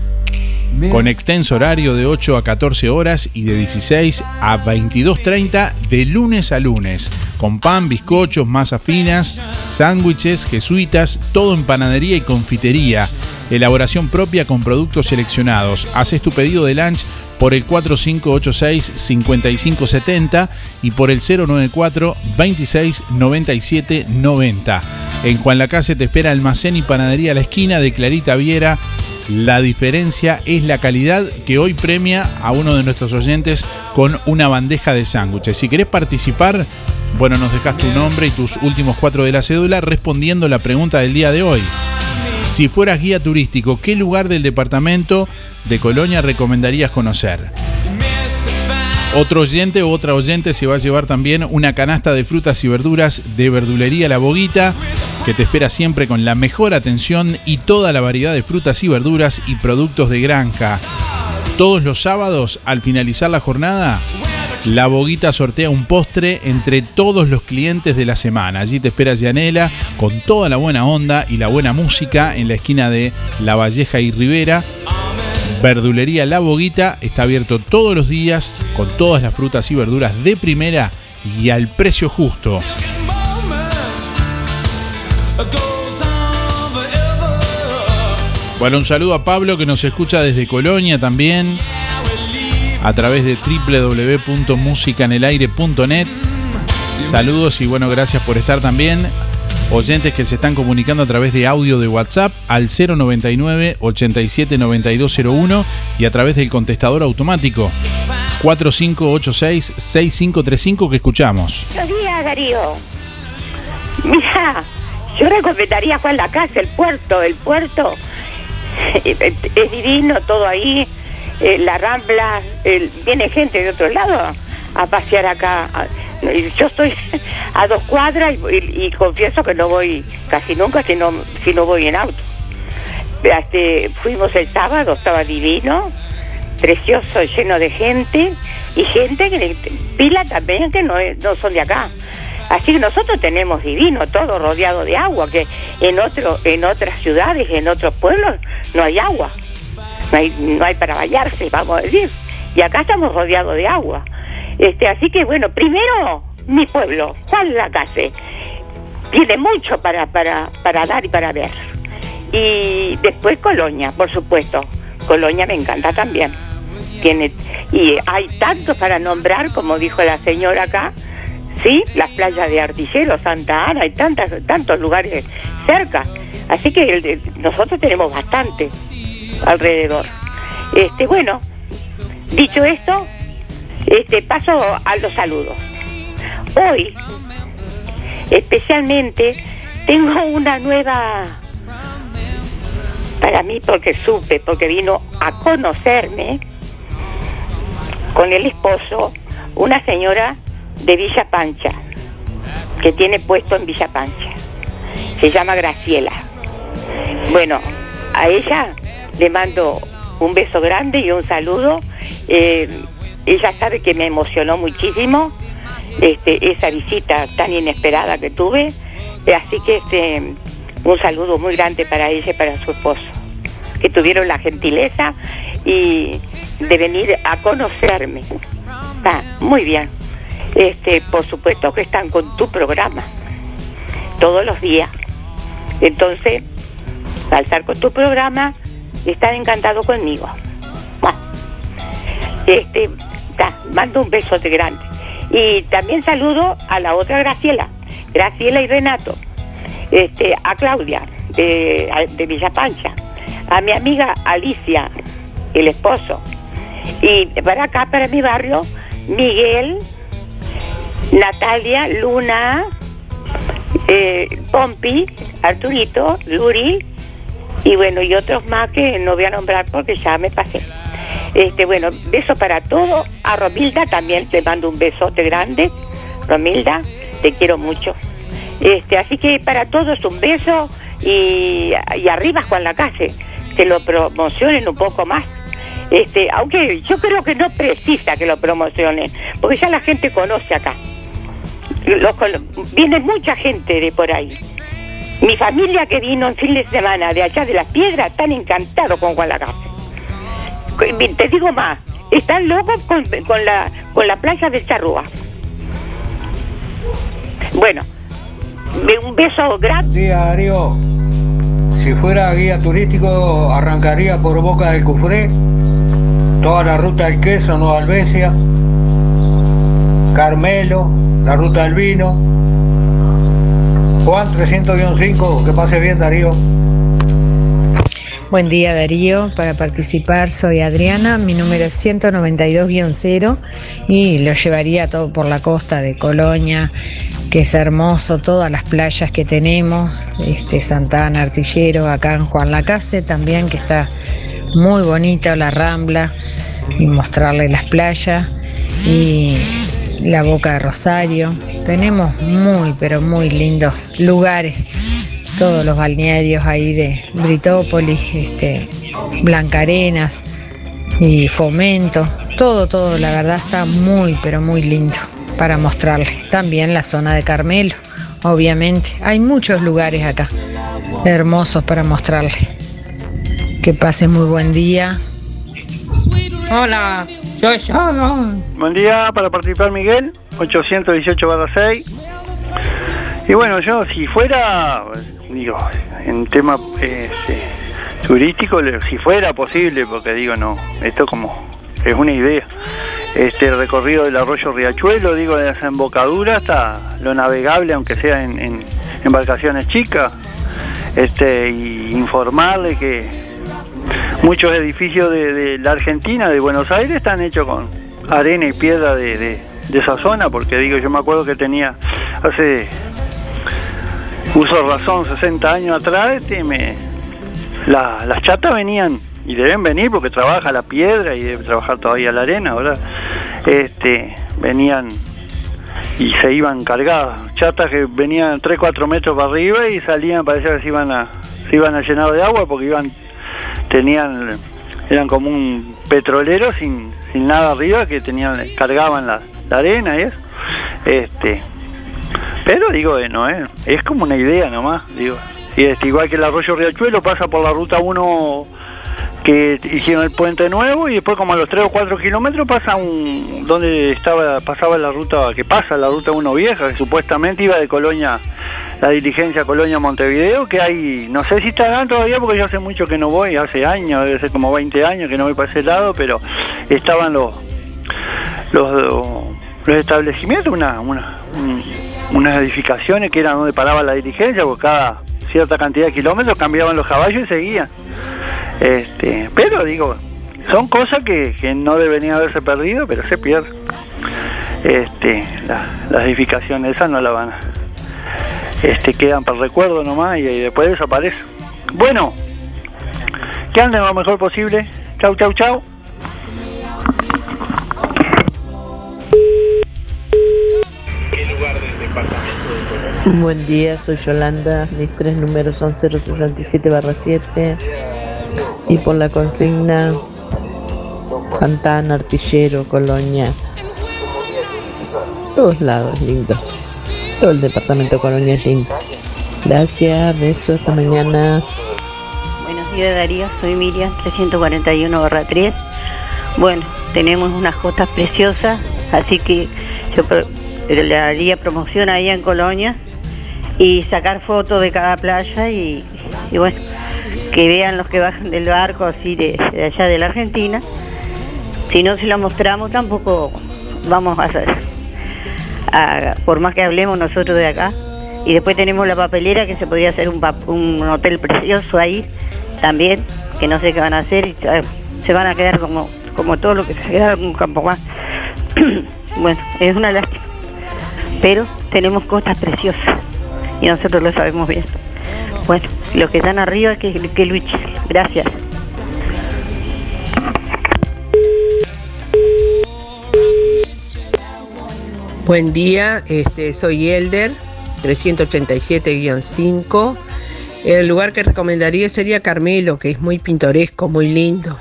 con extenso horario de 8 a 14 horas y de 16 a 22.30 de lunes a lunes, con pan, bizcochos, masas finas, sándwiches, jesuitas, todo en panadería y confitería. Elaboración propia con productos seleccionados. Haces tu pedido de lunch por el 4586-5570 y por el 094 26 97 90. En Juan Lacase te espera almacén y panadería a la esquina de Clarita Viera. La diferencia es la calidad que hoy premia a uno de nuestros oyentes con una bandeja de sándwiches. Si querés participar, bueno, nos dejas tu nombre y tus últimos cuatro de la cédula respondiendo la pregunta del día de hoy. Si fueras guía turístico, ¿qué lugar del departamento de Colonia recomendarías conocer? Otro oyente o otra oyente se va a llevar también una canasta de frutas y verduras de verdulería La Boguita, que te espera siempre con la mejor atención y toda la variedad de frutas y verduras y productos de granja. Todos los sábados, al finalizar la jornada, la Boguita sortea un postre entre todos los clientes de la semana. Allí te espera Yanela con toda la buena onda y la buena música en la esquina de La Valleja y Rivera. Verdulería La Boguita está abierto todos los días con todas las frutas y verduras de primera y al precio justo. Bueno, un saludo a Pablo que nos escucha desde Colonia también a través de www.musicanelaire.net. Saludos y bueno, gracias por estar también. Oyentes que se están comunicando a través de audio de WhatsApp al 099 87 9201 y a través del contestador automático 4586 6535 que escuchamos. Buenos días, Darío. Mira, yo recomendaría Juan la Casa, el puerto, el puerto. Es divino todo ahí. eh, la rambla, el- viene gente de otro lado a pasear acá. Yo estoy a dos cuadras y, y- y confieso que no voy casi nunca si no, si no voy en auto. Este, fuimos el sábado, estaba divino, precioso, lleno de gente y gente que pila también que no, no son de acá. Así que nosotros tenemos divino, todo rodeado de agua, que en otro, en otras ciudades, en otros pueblos, no hay agua. No hay, no hay para bañarse, vamos a decir. Y acá estamos rodeados de agua. Este, así que bueno, primero mi pueblo, Juan Lacase. Tiene mucho para, para, para dar y para ver. Y después Colonia, por supuesto. Colonia me encanta también. Tiene, y hay tanto para nombrar, como dijo la señora acá, sí, las playas de Artillero, Santa Ana, hay tantas, tantos lugares cerca. Así que nosotros tenemos bastante alrededor. Este, bueno, dicho esto, este paso a los saludos. Hoy, especialmente, tengo una nueva para mí porque supe, porque vino a conocerme con el esposo, una señora de Villa Pancha, que tiene puesto en Villa Pancha. Se llama Graciela. Bueno, a ella le mando un beso grande y un saludo. Eh, ella sabe que me emocionó muchísimo este, esa visita tan inesperada que tuve. Eh, así que este, un saludo muy grande para ella y para su esposo, que tuvieron la gentileza y de venir a conocerme. Está muy bien. Este, por supuesto que están con tu programa todos los días. Entonces, al estar con tu programa, están encantados conmigo. Este, mando un besote grande. Y también saludo a la otra Graciela, Graciela y Renato, este, a Claudia de, de Villa Pancha, a mi amiga Alicia, el esposo, y para acá, para mi barrio, Miguel, Natalia, Luna, eh, Pompi, Arturito, Luri, y bueno, y otros más que no voy a nombrar porque ya me pasé. Este, bueno, beso para todo. A Romilda también le mando un besote grande. Romilda, te quiero mucho. Este, así que para todos un beso y, y arriba Juan la calle, que lo promocionen un poco más. Este, aunque yo creo que no precisa que lo promocionen, porque ya la gente conoce acá. Viene mucha gente de por ahí. Mi familia que vino en fin de semana de allá de las piedras están encantados con Guadalajara. Te digo más, están locos con, la, con la playa del Charrúa. Bueno, un beso grande. Sí, Darío. Si fuera guía turístico, arrancaría por Boca del Cufré, toda la ruta del queso, Nueva Albesia, Carmelo, la ruta del vino. Juan 300-5, que pase bien, Darío. Buen día Darío, para participar soy Adriana, mi número es 192-0 y lo llevaría todo por la costa de Colonia, que es hermoso, todas las playas que tenemos, este Santana, Artillero, acá en Juan Lacase también, que está muy bonita la Rambla, y mostrarle las playas y la Boca de Rosario. Tenemos muy, pero muy lindos lugares todos los balnearios ahí de Britópolis, este, Blancarenas y Fomento, todo, todo, la verdad está muy, pero muy lindo para mostrarle. También la zona de Carmelo, obviamente. Hay muchos lugares acá hermosos para mostrarle. Que pase muy buen día. Hola, soy yo. Buen día para participar Miguel, 818 6. Y bueno, yo si fuera, digo, en tema este, turístico, si fuera posible, porque digo, no, esto como es una idea. Este recorrido del arroyo Riachuelo, digo, de esa embocadura hasta lo navegable, aunque sea en, embarcaciones chicas, este, y informarle que muchos edificios de, la Argentina, de Buenos Aires, están hechos con arena y piedra de- de esa zona, porque digo, yo me acuerdo que tenía hace uso razón 60 años atrás, este, me, la- las chatas venían y deben venir porque trabaja la piedra y debe trabajar todavía la arena, ¿verdad? Este, venían y se iban cargadas, chatas que venían 3, 4 metros para arriba y salían, parecía que se iban a, se iban a llenar de agua porque iban, tenían, eran como un petrolero sin, sin nada arriba que tenían, cargaban la, la arena y eso. Este, pero digo, eh, no es, es como una idea nomás, digo. Y este, igual que el arroyo Riachuelo pasa por la ruta 1 que hicieron el puente nuevo y después como a los 3 o 4 kilómetros pasa un donde estaba pasaba la ruta que pasa la ruta 1 vieja que supuestamente iba de Colonia la diligencia Colonia Montevideo que hay no sé si estarán todavía porque yo hace mucho que no voy hace años debe ser como 20 años que no voy para ese lado pero estaban los los, los establecimientos una, una un- unas edificaciones que eran donde paraba la diligencia porque cada cierta cantidad de kilómetros cambiaban los caballos y seguían este, pero digo, son cosas que, que no deberían haberse perdido, pero se pierden. Este, la- las edificaciones esas no la van a, este, quedan para el recuerdo nomás y, y después desaparecen. Bueno, que anden lo mejor posible. Chau, chau, chau. Buen día, soy Yolanda. Mis tres números son 067 7 y por la consigna Santana, Artillero, Colonia. Todos lados, lindo. Todo el departamento de Colonia es lindo. Gracias, besos, hasta mañana. Buenos días Darío, soy Miriam 341 3. Bueno, tenemos unas costas preciosas, así que yo le haría promoción ahí en Colonia y sacar fotos de cada playa y, bueno, que vean los que bajan del barco así de, allá de la Argentina. Si no se lo mostramos tampoco vamos a hacer, por más que hablemos nosotros de acá. Y después tenemos la papelera que se podría hacer un, un hotel precioso ahí también, que no sé qué van a hacer y eh, se van a quedar como, como todo lo que se quedaron en Campo Juan. bueno, es una lástima. Pero tenemos costas preciosas y nosotros lo sabemos bien. Bueno, los que están arriba que, que luchen. Gracias. Buen día, este, soy Elder, 387-5. El lugar que recomendaría sería Carmelo, que es muy pintoresco, muy lindo.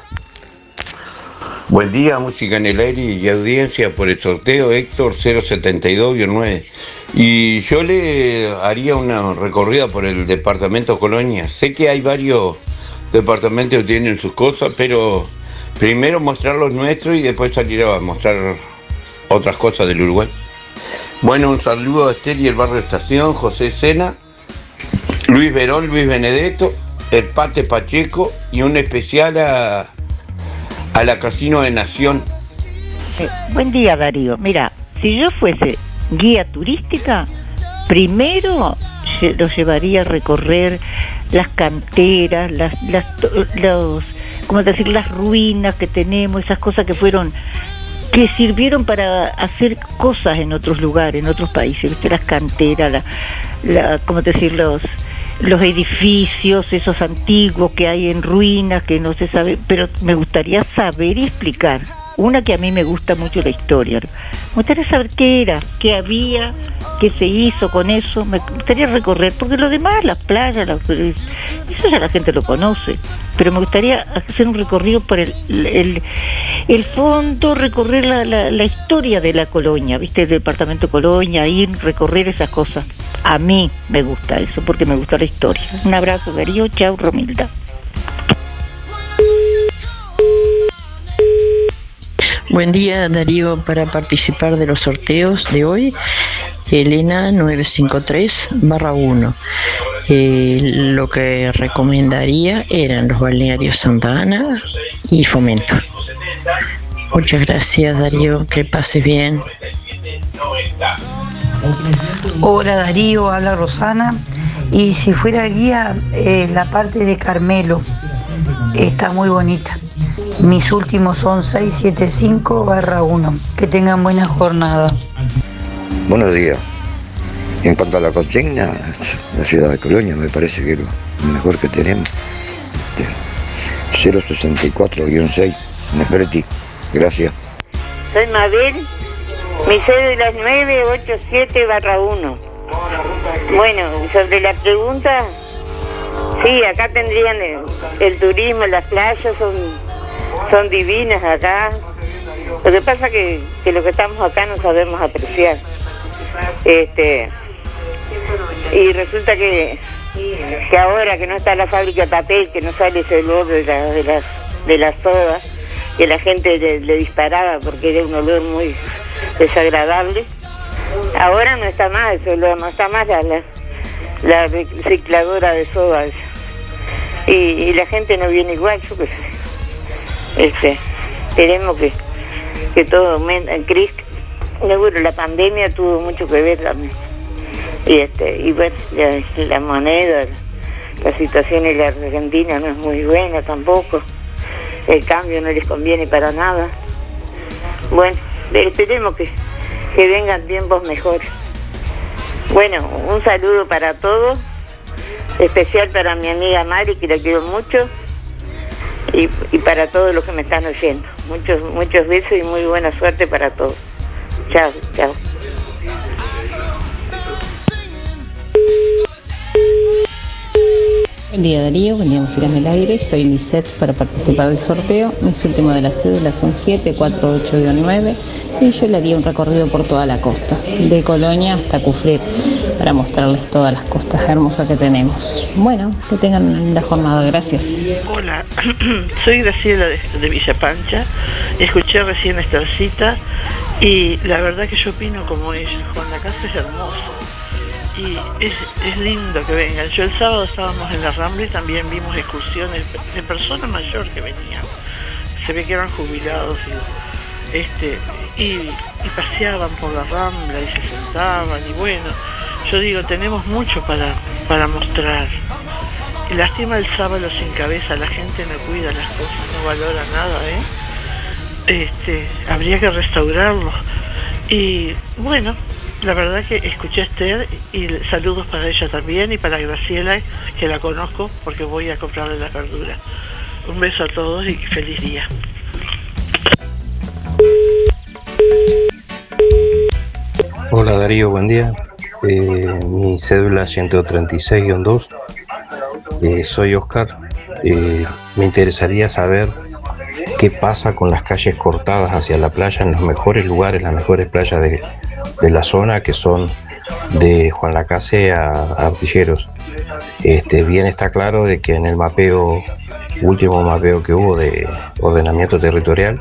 Buen día, música en el aire y audiencia por el sorteo Héctor 072-9. Y yo le haría una recorrida por el departamento Colonia. Sé que hay varios departamentos que tienen sus cosas, pero primero mostrar los nuestros y después salir a mostrar otras cosas del Uruguay. Bueno, un saludo a Estel y el barrio Estación, José Sena, Luis Verón, Luis Benedetto, el Pate Pacheco y un especial a, a la Casino de Nación. Buen día, Darío. Mira, si yo fuese guía turística, primero lle- lo llevaría a recorrer las canteras, las, las, los, ¿cómo decir? Las ruinas que tenemos, esas cosas que fueron que sirvieron para hacer cosas en otros lugares, en otros países, ¿viste? las canteras, la, la, ¿cómo decir? Los, los edificios, esos antiguos que hay en ruinas, que no se sabe, pero me gustaría saber y explicar. Una que a mí me gusta mucho la historia. Me gustaría saber qué era, qué había, qué se hizo con eso. Me gustaría recorrer, porque lo demás, las playas, las- eso ya la gente lo conoce. Pero me gustaría hacer un recorrido por el, el, el fondo, recorrer la, la, la historia de la colonia, ¿viste? El departamento Colonia, ir, recorrer esas cosas. A mí me gusta eso, porque me gusta la historia. Un abrazo, Darío. Chao, Romilda. Buen día Darío para participar de los sorteos de hoy. Elena 953 barra 1. Eh, lo que recomendaría eran los balnearios Santa Ana y Fomento. Muchas gracias Darío, que pase bien. Hola Darío, habla Rosana. Y si fuera guía, eh, la parte de Carmelo está muy bonita. Mis últimos son 675 barra 1. Que tengan buena jornada. Buenos días. En cuanto a la consigna, la ciudad de Colonia me parece que es lo mejor que tenemos. Este, 064-6, Neferti, gracias. Soy Mabel, mi cédula es 987 barra 1. Bueno, sobre la pregunta, sí, acá tendrían el, turismo, las playas son, son divinas acá. Lo que pasa que, que los que estamos acá no sabemos apreciar. Este, y resulta que, que ahora que no está la fábrica de papel, que no sale ese olor de, la, de, las, de la soda, que la gente le, disparaba porque era un olor muy desagradable, ahora no está más ese no está más la, la recicladora de soda. esa. Y, y la gente no viene igual, yo qué sé. Este, esperemos que, que todo aumente. En Cris, seguro la pandemia tuvo mucho que ver también. Y este, y bueno, la, la moneda, la situación en la Argentina no es muy buena tampoco. El cambio no les conviene para nada. Bueno, esperemos que, que vengan tiempos mejores. Bueno, un saludo para todos, especial para mi amiga Mari, que la quiero mucho, y, y para todos los que me están oyendo. Muchos, muchos besos y muy buena suerte para todos. Chao, chao. Buen día Darío, buen día Música en el Aire, soy Lisette para participar del sorteo, mis últimos de las cédulas son 748-9 y yo le haría un recorrido por toda la costa, de Colonia hasta Cufret, para mostrarles todas las costas hermosas que tenemos. Bueno, que tengan una linda jornada, gracias. Hola, soy Graciela de, Villa Pancha. Escuché recién esta cita y la verdad que yo opino como ella. Juan la casa es hermoso y es, es lindo que vengan. Yo el sábado estábamos en la Rambla y también vimos excursiones de personas mayores que venían. Se ve que eran jubilados y, este, y, y paseaban por la Rambla y se sentaban y bueno, yo digo, tenemos mucho para, para mostrar. Y lástima el sábado sin cabeza, la gente no cuida las cosas, no valora nada, ¿eh? Este, habría que restaurarlo. Y bueno, la verdad que escuché a Esther y saludos para ella también y para Graciela, que la conozco porque voy a comprarle las verduras. Un beso a todos y feliz día. Hola Darío, buen día. Eh, mi cédula 136-2. Eh, soy Oscar. Eh, me interesaría saber qué pasa con las calles cortadas hacia la playa en los mejores lugares, las mejores playas de, de la zona, que son de Juan Lacase a, Artilleros. Este, bien está claro de que en el mapeo, último mapeo que hubo de ordenamiento territorial,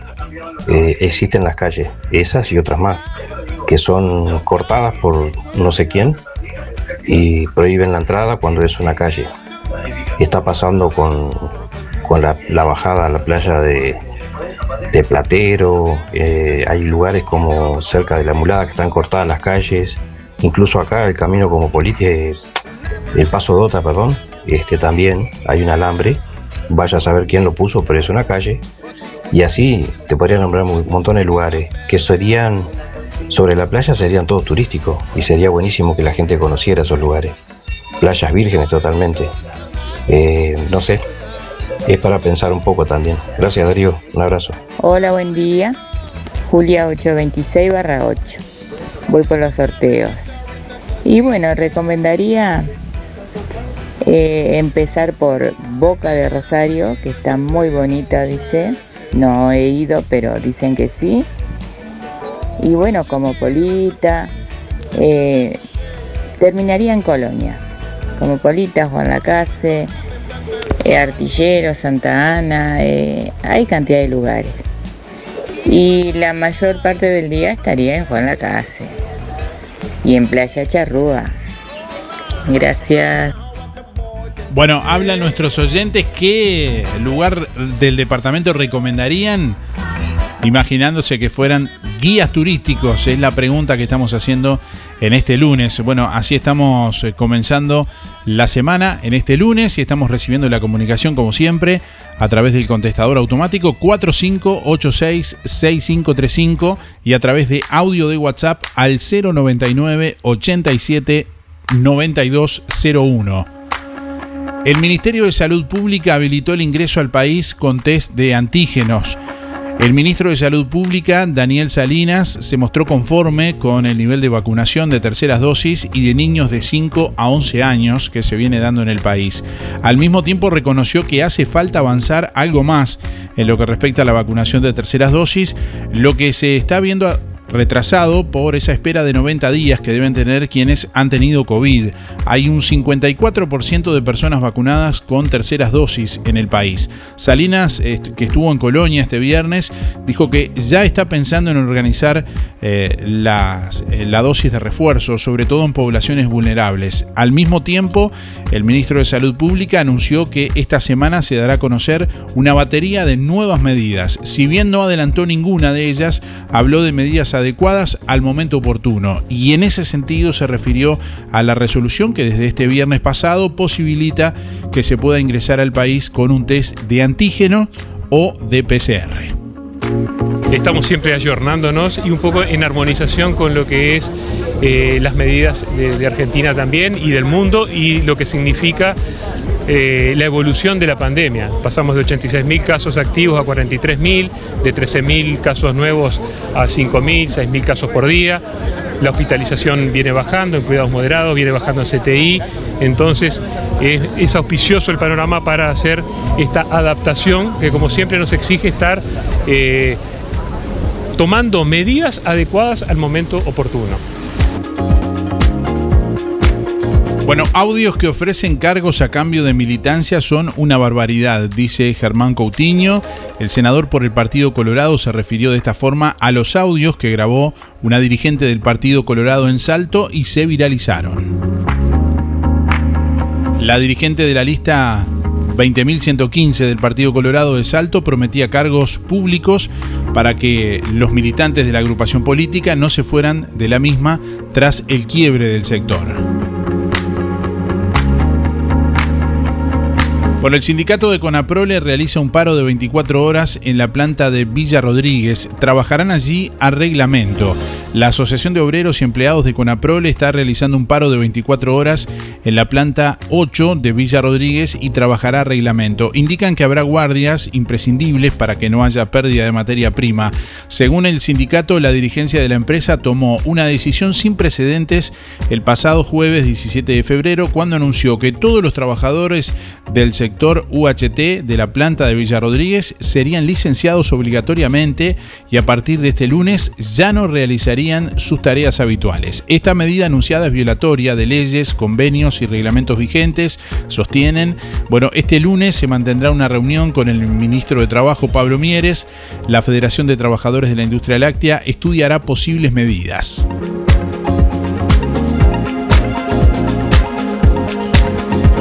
eh, existen las calles, esas y otras más, que son cortadas por no sé quién y prohíben la entrada cuando es una calle. Está pasando con, con la bajada a la playa de, de Platero, eh, hay lugares como cerca de la mulada que están cortadas las calles, incluso acá el camino como eh, el paso Dota, perdón, este también hay un alambre, vaya a saber quién lo puso, pero es una calle, y así te podría nombrar un montón de lugares que serían sobre la playa serían todos turísticos y sería buenísimo que la gente conociera esos lugares. Playas vírgenes totalmente. Eh, no sé, es para pensar un poco también. Gracias Darío, un abrazo. Hola, buen día. Julia 826 barra 8. Voy por los sorteos. Y bueno, recomendaría eh, empezar por Boca de Rosario, que está muy bonita, dice. No he ido, pero dicen que sí. Y bueno, como Polita, eh, terminaría en Colonia. Como Polita, Juan Lacase, eh, Artillero, Santa Ana, eh, hay cantidad de lugares. Y la mayor parte del día estaría en Juan Lacase y en Playa Charrúa. Gracias. Bueno, hablan nuestros oyentes qué lugar del departamento recomendarían, imaginándose que fueran guías turísticos. Es la pregunta que estamos haciendo en este lunes. Bueno, así estamos eh, comenzando la semana en este lunes y estamos recibiendo la comunicación como siempre a través del contestador automático 4586-6535 y a través de audio de WhatsApp al 099 87 9201. El Ministerio de Salud Pública habilitó el ingreso al país con test de antígenos. El ministro de Salud Pública, Daniel Salinas, se mostró conforme con el nivel de vacunación de terceras dosis y de niños de 5 a 11 años que se viene dando en el país. Al mismo tiempo reconoció que hace falta avanzar algo más en lo que respecta a la vacunación de terceras dosis, lo que se está viendo retrasado por esa espera de 90 días que deben tener quienes han tenido COVID. Hay un 54% de personas vacunadas con terceras dosis en el país. Salinas, que estuvo en Colonia este viernes, dijo que ya está pensando en organizar eh, las- eh, la dosis de refuerzo, sobre todo en poblaciones vulnerables. Al mismo tiempo, el ministro de Salud Pública anunció que esta semana se dará a conocer una batería de nuevas medidas. Si bien no adelantó ninguna de ellas, habló de medidas adecuadas al momento oportuno y en ese sentido se refirió a la resolución que desde este viernes pasado posibilita que se pueda ingresar al país con un test de antígeno o de PCR. Estamos siempre ayornándonos y un poco en armonización con lo que es eh, las medidas de, de Argentina también y del mundo y lo que significa eh, la evolución de la pandemia. Pasamos de 86.000 casos activos a 43.000, de 13.000 casos nuevos a 5.000, 6.000 casos por día. La hospitalización viene bajando en cuidados moderados, viene bajando en CTI. Entonces es, auspicioso el panorama para hacer esta adaptación que como siempre nos exige estar eh, tomando medidas adecuadas al momento oportuno. Bueno, audios que ofrecen cargos a cambio de militancia son una barbaridad, dice Germán Coutinho. El senador por el Partido Colorado se refirió de esta forma a los audios que grabó una dirigente del Partido Colorado en Salto y se viralizaron. La dirigente de la lista 20.115 del Partido Colorado de Salto prometía cargos públicos para que los militantes de la agrupación política no se fueran de la misma tras el quiebre del sector. Por el sindicato de Conaprole realiza un paro de 24 horas en la planta de Villa Rodríguez. Trabajarán allí a reglamento. La Asociación de Obreros y Empleados de Conaprole está realizando un paro de 24 horas en la planta 8 de Villa Rodríguez y trabajará a reglamento. Indican que habrá guardias imprescindibles para que no haya pérdida de materia prima. Según el sindicato, la dirigencia de la empresa tomó una decisión sin precedentes el pasado jueves 17 de febrero cuando anunció que todos los trabajadores del sector UHT de la planta de Villa Rodríguez serían licenciados obligatoriamente y a partir de este lunes ya no realizarían sus tareas habituales. Esta medida anunciada es violatoria de leyes, convenios y reglamentos vigentes, sostienen. Bueno, este lunes se mantendrá una reunión con el ministro de Trabajo Pablo Mieres. La Federación de Trabajadores de la Industria Láctea estudiará posibles medidas.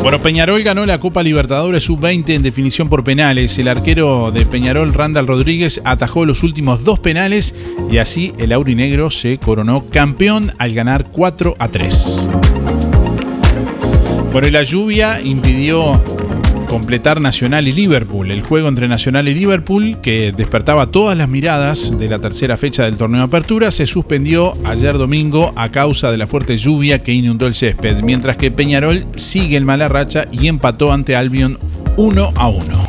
Bueno, Peñarol ganó la Copa Libertadores Sub-20 en definición por penales. El arquero de Peñarol, Randall Rodríguez, atajó los últimos dos penales y así el aurinegro se coronó campeón al ganar 4 a 3. Por la lluvia impidió completar Nacional y Liverpool. El juego entre Nacional y Liverpool, que despertaba todas las miradas de la tercera fecha del torneo de apertura, se suspendió ayer domingo a causa de la fuerte lluvia que inundó el césped, mientras que Peñarol sigue en mala racha y empató ante Albion 1 a 1.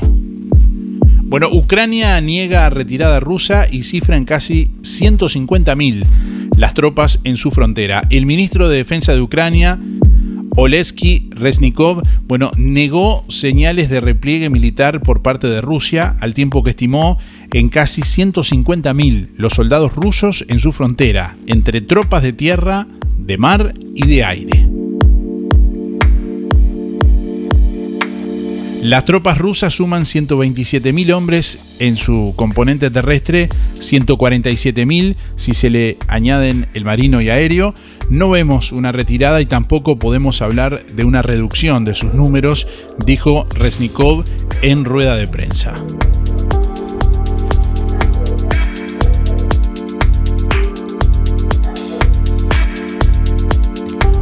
Bueno, Ucrania niega retirada rusa y cifra en casi 150.000 las tropas en su frontera. El ministro de Defensa de Ucrania, Oleski Resnikov, bueno, negó señales de repliegue militar por parte de Rusia, al tiempo que estimó en casi 150.000 los soldados rusos en su frontera, entre tropas de tierra, de mar y de aire. Las tropas rusas suman 127.000 hombres en su componente terrestre, 147.000 si se le añaden el marino y aéreo. No vemos una retirada y tampoco podemos hablar de una reducción de sus números, dijo Resnikov en rueda de prensa.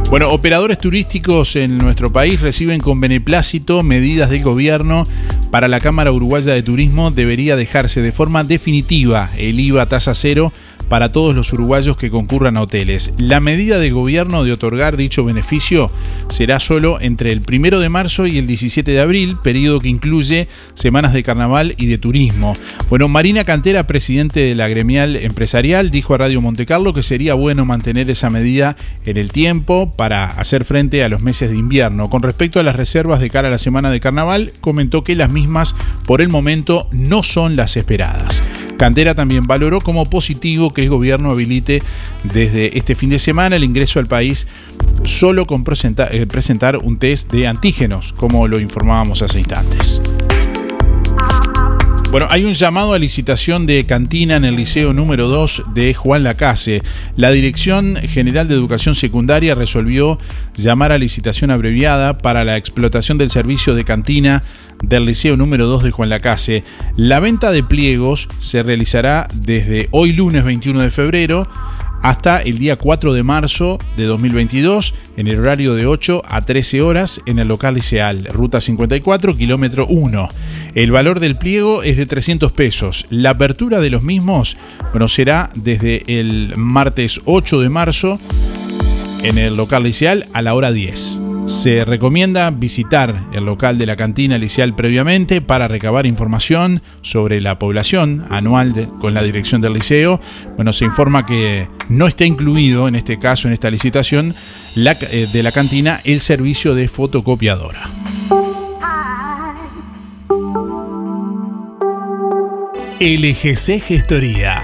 Bueno, operadores turísticos en nuestro país reciben con beneplácito medidas del gobierno para la Cámara Uruguaya de Turismo. Debería dejarse de forma definitiva el IVA tasa cero para todos los uruguayos que concurran a hoteles. La medida del gobierno de otorgar dicho beneficio será solo entre el 1 de marzo y el 17 de abril, periodo que incluye semanas de carnaval y de turismo. Bueno, Marina Cantera, presidente de la gremial empresarial, dijo a Radio Montecarlo que sería bueno mantener esa medida en el tiempo para hacer frente a los meses de invierno. Con respecto a las reservas de cara a la semana de carnaval, comentó que las mismas por el momento no son las esperadas. Cantera también valoró como positivo que el gobierno habilite desde este fin de semana el ingreso al país solo con eh, presentar un test de antígenos, como lo informábamos hace instantes. Bueno, hay un llamado a licitación de cantina en el Liceo número 2 de Juan Lacase. La Dirección General de Educación Secundaria resolvió llamar a licitación abreviada para la explotación del servicio de cantina del Liceo número 2 de Juan Lacase. La venta de pliegos se realizará desde hoy lunes 21 de febrero hasta el día 4 de marzo de 2022 en el horario de 8 a 13 horas en el local liceal, ruta 54, kilómetro 1. El valor del pliego es de 300 pesos. La apertura de los mismos bueno, será desde el martes 8 de marzo en el local liceal a la hora 10. Se recomienda visitar el local de la cantina liceal previamente para recabar información sobre la población anual con la dirección del liceo. Bueno, se informa que no está incluido en este caso, en esta licitación, eh, de la cantina el servicio de fotocopiadora. LGC Gestoría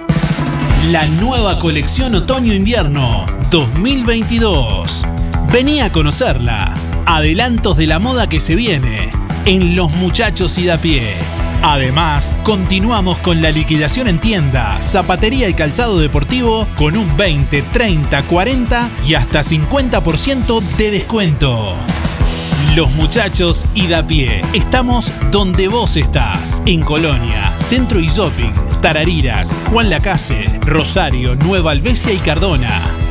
la nueva colección otoño-invierno 2022. Vení a conocerla. Adelantos de la moda que se viene en Los Muchachos y da pie. Además, continuamos con la liquidación en tienda, zapatería y calzado deportivo con un 20, 30, 40 y hasta 50% de descuento. Los muchachos y da pie. Estamos donde vos estás. En Colonia, Centro y Shopping, Tarariras, Juan Lacase, Rosario, Nueva Albesia y Cardona.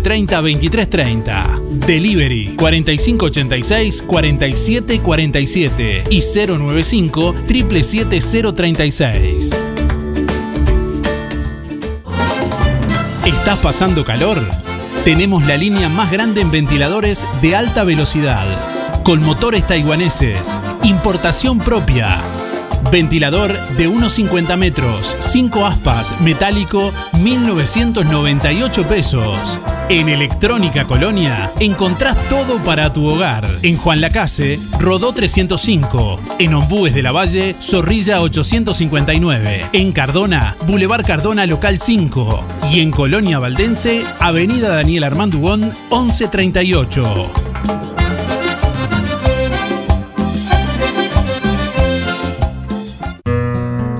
930 2330. Delivery 4586 4747 y 095 77036. ¿Estás pasando calor? Tenemos la línea más grande en ventiladores de alta velocidad, con motores taiwaneses, importación propia Ventilador de 1,50 metros, 5 aspas, metálico, 1.998 pesos. En Electrónica Colonia encontrás todo para tu hogar. En Juan Lacase, Rodó 305. En Ombúes de la Valle, Zorrilla 859. En Cardona, Boulevard Cardona Local 5. Y en Colonia Valdense, Avenida Daniel Armandugón 1138.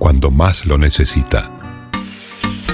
cuando más lo necesita.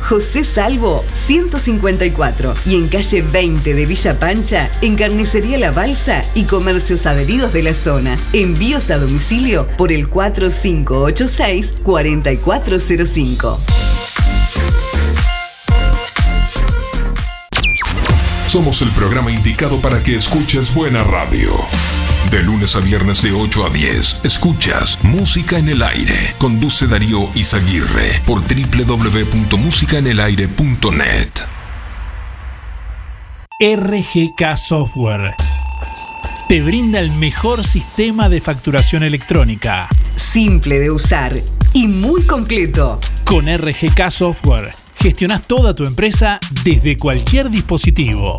José Salvo 154 y en calle 20 de Villa Pancha, en Carnicería La Balsa y comercios adheridos de la zona. Envíos a domicilio por el 4586 4405. Somos el programa indicado para que escuches buena radio. De lunes a viernes de 8 a 10, escuchas Música en el Aire. Conduce Darío Izaguirre por www.musicaenelaire.net. RGK Software te brinda el mejor sistema de facturación electrónica. Simple de usar y muy completo. Con RGK Software gestionas toda tu empresa desde cualquier dispositivo.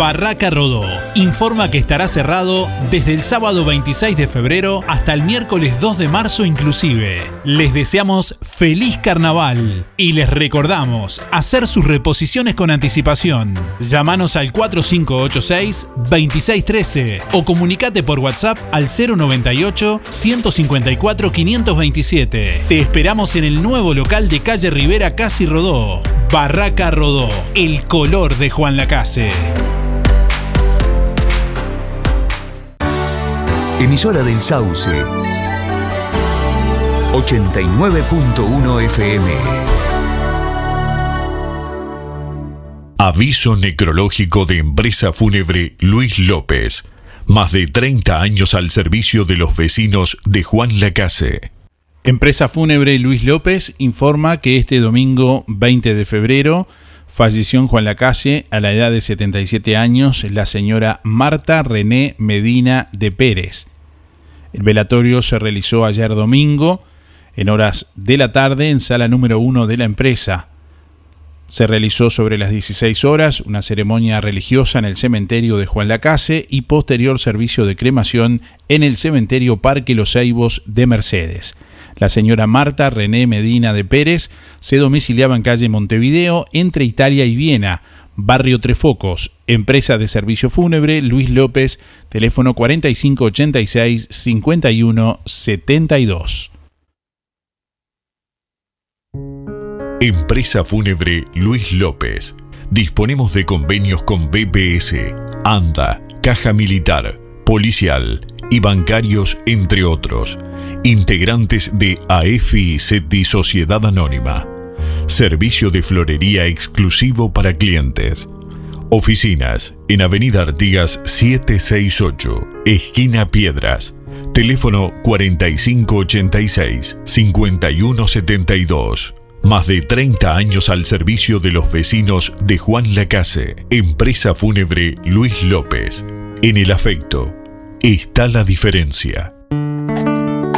Barraca Rodó informa que estará cerrado desde el sábado 26 de febrero hasta el miércoles 2 de marzo inclusive. Les deseamos feliz carnaval y les recordamos hacer sus reposiciones con anticipación. Llámanos al 4586-2613 o comunicate por WhatsApp al 098-154-527. Te esperamos en el nuevo local de calle Rivera Casi Rodó. Barraca Rodó, el color de Juan Lacase. Emisora del Sauce. 89.1 FM. Aviso necrológico de empresa fúnebre Luis López. Más de 30 años al servicio de los vecinos de Juan Lacase. Empresa Fúnebre Luis López informa que este domingo 20 de febrero falleció en Juan Lacase a la edad de 77 años la señora Marta René Medina de Pérez. El velatorio se realizó ayer domingo en horas de la tarde en sala número 1 de la empresa. Se realizó sobre las 16 horas una ceremonia religiosa en el cementerio de Juan Lacase y posterior servicio de cremación en el cementerio Parque Los Ceibos de Mercedes. La señora Marta René Medina de Pérez se domiciliaba en calle Montevideo entre Italia y Viena, barrio Trefocos, empresa de servicio fúnebre Luis López, teléfono 4586 5172. Empresa Fúnebre Luis López. Disponemos de convenios con BPS, ANDA, Caja Militar, Policial y bancarios, entre otros. Integrantes de AFI SETI Sociedad Anónima. Servicio de florería exclusivo para clientes. Oficinas en Avenida Artigas 768, esquina Piedras. Teléfono 4586-5172. Más de 30 años al servicio de los vecinos de Juan Lacase. Empresa Fúnebre Luis López. En el afecto está la diferencia.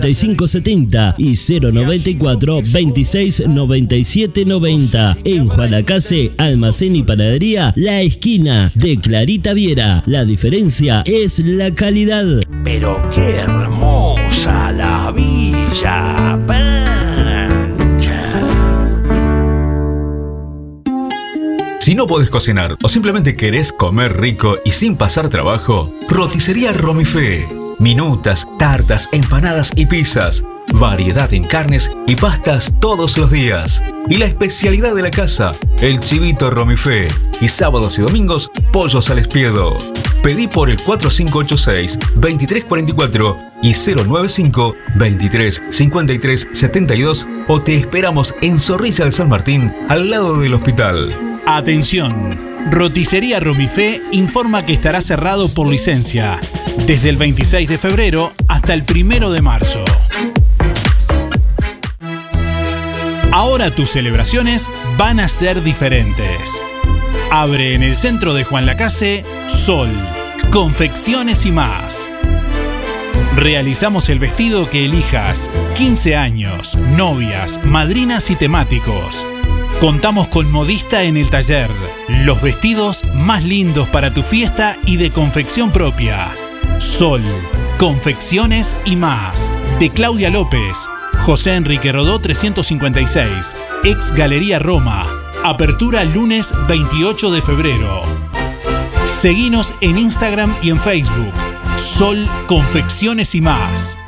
5570 y 094 26 97 90. En Juanacase, Almacén y Panadería, La Esquina de Clarita Viera. La diferencia es la calidad. Pero qué hermosa la Villa Pancha. Si no podés cocinar o simplemente querés comer rico y sin pasar trabajo, roticería Romifé. Minutas, tartas, empanadas y pizzas. Variedad en carnes y pastas todos los días. Y la especialidad de la casa, el chivito romifé. Y sábados y domingos, pollos al espiedo. Pedí por el 4586-2344 y 095 23 53 72 o te esperamos en Zorrilla de San Martín, al lado del hospital. Atención. Roticería Romifé informa que estará cerrado por licencia desde el 26 de febrero hasta el 1 de marzo. Ahora tus celebraciones van a ser diferentes. Abre en el centro de Juan Lacase Sol, confecciones y más. Realizamos el vestido que elijas, 15 años, novias, madrinas y temáticos Contamos con modista en el taller. Los vestidos más lindos para tu fiesta y de confección propia. Sol, confecciones y más. De Claudia López, José Enrique Rodó 356, ex Galería Roma. Apertura lunes 28 de febrero. Seguinos en Instagram y en Facebook. Sol, confecciones y más.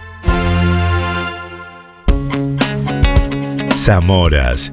Zamoras.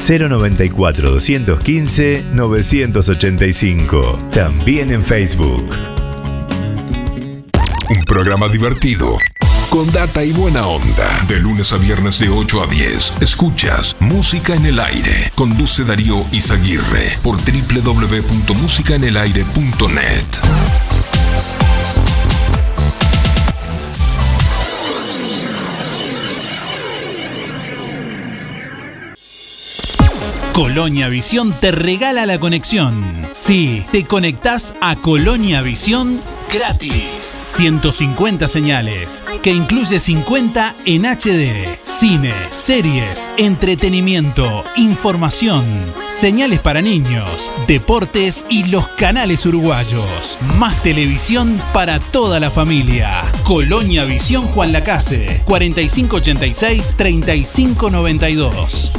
094 215 985. También en Facebook. Un programa divertido. Con data y buena onda. De lunes a viernes de 8 a 10. Escuchas Música en el Aire. Conduce Darío Izaguirre por www.musicaenelaire.net. Colonia Visión te regala la conexión. Sí, te conectás a Colonia Visión gratis. 150 señales, que incluye 50 en HD. Cine, series, entretenimiento, información, señales para niños, deportes y los canales uruguayos. Más televisión para toda la familia. Colonia Visión Juan Lacase, 4586-3592.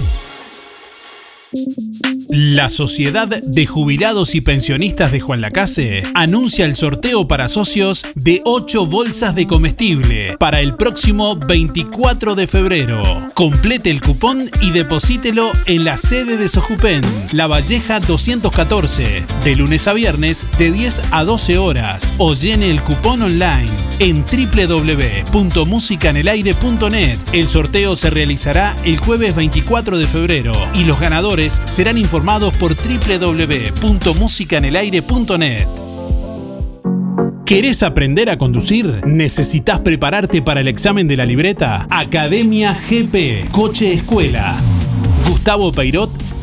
Thank you. La Sociedad de Jubilados y Pensionistas de Juan Lacase anuncia el sorteo para socios de 8 bolsas de comestible para el próximo 24 de febrero. Complete el cupón y deposítelo en la sede de Sojupen, La Valleja 214, de lunes a viernes de 10 a 12 horas o llene el cupón online en www.musicanelaire.net. El sorteo se realizará el jueves 24 de febrero y los ganadores serán informados por www.musicanelaire.net. ¿Querés aprender a conducir? ¿Necesitas prepararte para el examen de la libreta? Academia GP, Coche Escuela. Gustavo Peirot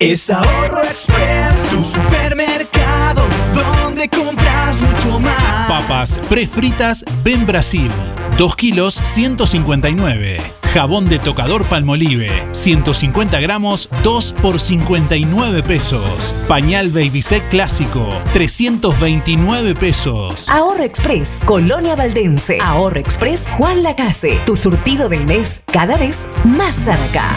Es Ahorro Express, tu supermercado, donde compras mucho más. Papas prefritas Ben Brasil, 2 kilos 159. Jabón de tocador Palmolive, 150 gramos, 2 por 59 pesos. Pañal Babysec clásico, 329 pesos. Ahorro Express, Colonia Valdense. Ahorro Express, Juan Lacase. Tu surtido del mes, cada vez más cerca.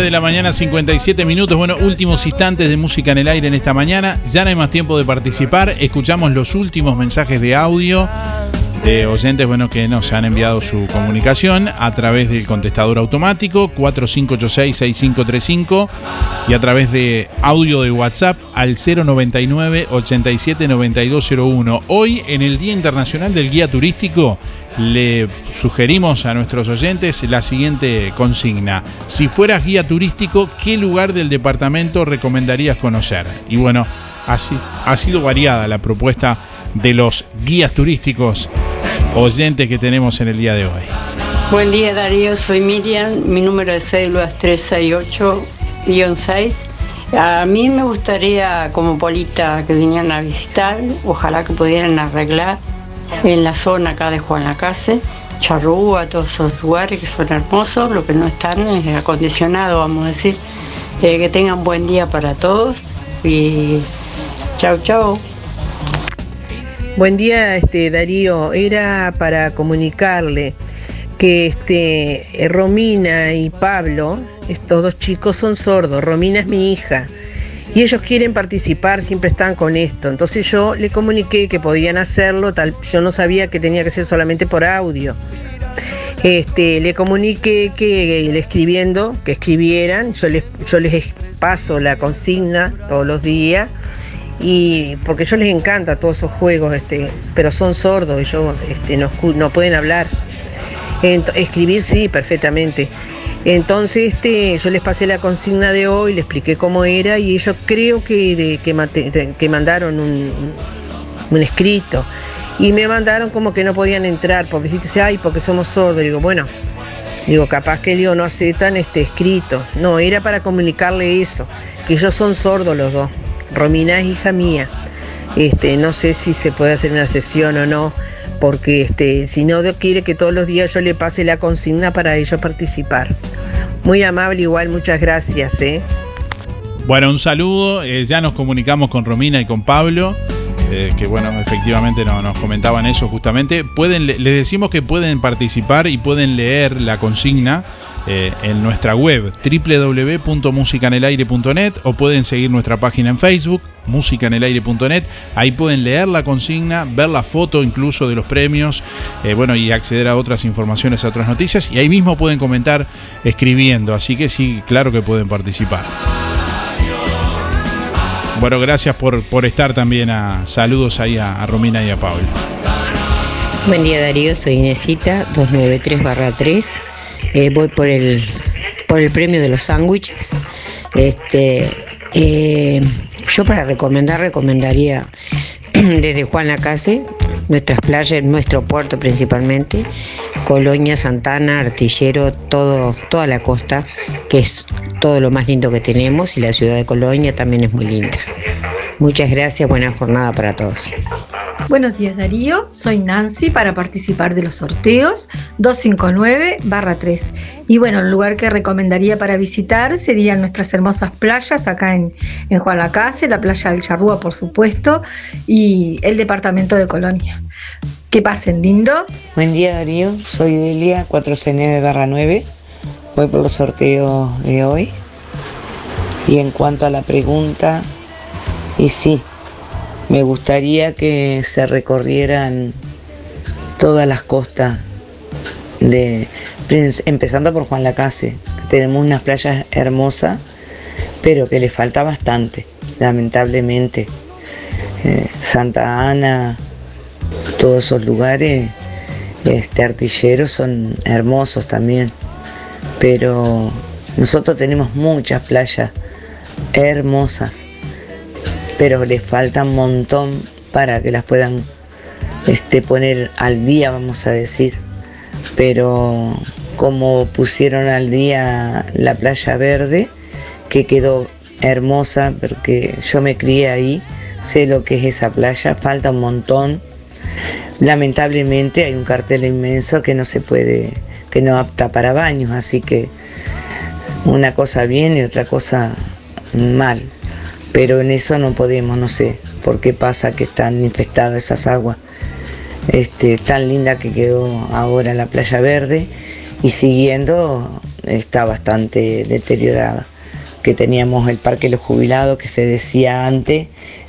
9 de la mañana, 57 minutos. Bueno, últimos instantes de música en el aire en esta mañana. Ya no hay más tiempo de participar. Escuchamos los últimos mensajes de audio de oyentes bueno, que nos han enviado su comunicación a través del contestador automático 4586-6535 y a través de audio de WhatsApp al 099 87 9201. Hoy, en el Día Internacional del Guía Turístico, le sugerimos a nuestros oyentes la siguiente consigna. Si fueras guía turístico, ¿qué lugar del departamento recomendarías conocer? Y bueno, así ha sido variada la propuesta de los guías turísticos oyentes que tenemos en el día de hoy. Buen día Darío, soy Miriam, mi número de cédula es 368-6. A mí me gustaría como Polita que vinieran a visitar, ojalá que pudieran arreglar en la zona acá de Juan Lacase, Charrúa, todos esos lugares que son hermosos, lo que no están es acondicionado, vamos a decir. Eh, que tengan buen día para todos y chao chao. Buen día, este Darío. Era para comunicarle que este Romina y Pablo, estos dos chicos son sordos. Romina es mi hija. Y ellos quieren participar, siempre están con esto. Entonces yo le comuniqué que podían hacerlo, tal, yo no sabía que tenía que ser solamente por audio. Este, le comuniqué que le escribiendo, que escribieran, yo les paso la consigna todos los días y porque yo les encanta todos esos juegos, este, pero son sordos, ellos este, no, pueden hablar. Escribir sí, perfectamente. Entonces este, yo les pasé la consigna de hoy, les expliqué cómo era y ellos creo que, que, que mandaron un, un escrito. Y me mandaron como que no podían entrar, pobrecito, dice, ay, porque somos sordos. Digo, bueno, digo, capaz que digo, no aceptan este escrito. No, era para comunicarle eso, que ellos son sordos los dos. Romina es hija mía. Este, no sé si se puede hacer una excepción o no, porque este, si no quiere que todos los días yo le pase la consigna para ellos participar. Muy amable igual, muchas gracias, ¿eh? Bueno, un saludo. eh, ya nos comunicamos con Romina y con Pablo. eh, que bueno, efectivamente no, nos comentaban eso justamente. Pueden, le- les decimos que pueden participar y pueden leer la consigna eh, en nuestra web www.musicanelaire.net o pueden seguir nuestra página en Facebook, musicanelaire.net. Ahí pueden leer la consigna, ver la foto incluso de los premios, eh, bueno, y acceder a otras informaciones, a otras noticias. Y ahí mismo pueden comentar escribiendo. Así que sí, claro que pueden participar. Bueno, gracias por, por estar también. A, saludos ahí a, Romina y a Pablo. Buen día Darío, soy Inesita, 293-3. Eh, voy por el, por el premio de los sándwiches. Este, eh, yo para recomendar, recomendaría desde Juan Lacase, nuestras playas, nuestro puerto principalmente, Colonia, Santana, Artillero, todo, toda la costa, que es todo lo más lindo que tenemos, y la ciudad de Colonia también es muy linda. Muchas gracias, buena jornada para todos. Buenos días Darío, soy Nancy para participar de los sorteos 259-3. Y bueno, el lugar que recomendaría para visitar serían nuestras hermosas playas acá en, en Juan Lacase, la playa del Charrúa por supuesto, y el departamento de Colonia. Que pasen lindo. Buen día Darío, soy Delia 469 9. voy por los sorteos de hoy. Y en cuanto a la pregunta, y sí, me gustaría que se recorrieran todas las costas de empezando por Juan Lacase, tenemos unas playas hermosas, pero que le falta bastante, lamentablemente. Eh, Santa Ana, todos esos lugares, este artilleros son hermosos también, pero nosotros tenemos muchas playas hermosas, pero les falta un montón para que las puedan este, poner al día, vamos a decir. Pero como pusieron al día la playa verde, que quedó hermosa, porque yo me crié ahí, sé lo que es esa playa, falta un montón. Lamentablemente hay un cartel inmenso que no se puede, que no apta para baños, así que una cosa bien y otra cosa mal. Pero en eso no podemos, no sé por qué pasa que están infestadas esas aguas. Este, tan linda que quedó ahora la playa verde y siguiendo está bastante deteriorada. Que teníamos el Parque los Jubilados que se decía antes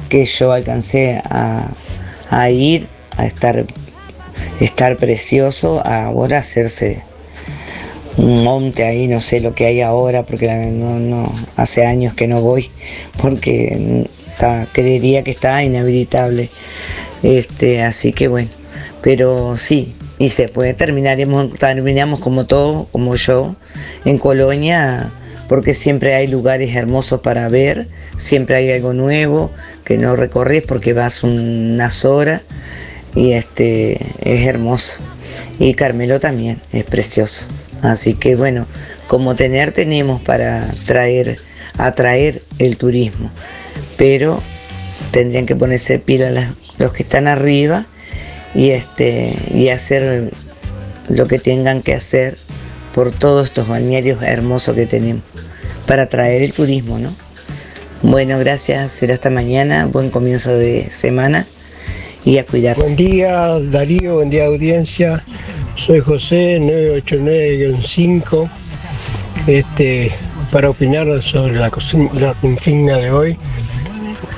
que yo alcancé a, a ir a estar, estar precioso, a ahora hacerse un monte ahí, no sé lo que hay ahora, porque no, no, hace años que no voy, porque creería que está inhabilitable. Este, así que bueno, pero sí, y se puede terminaremos, terminamos como todo, como yo, en Colonia, porque siempre hay lugares hermosos para ver, siempre hay algo nuevo que no recorres porque vas unas horas y este es hermoso. Y Carmelo también es precioso. Así que bueno, como tener tenemos para traer, atraer el turismo, pero tendrían que ponerse pila los que están arriba y este y hacer lo que tengan que hacer por todos estos balnearios hermosos que tenemos para atraer el turismo, ¿no? Bueno, gracias, será hasta mañana, buen comienzo de semana y a cuidarse. Buen día Darío, buen día audiencia. Soy José 989-5 este, para opinar sobre la, la consigna de hoy.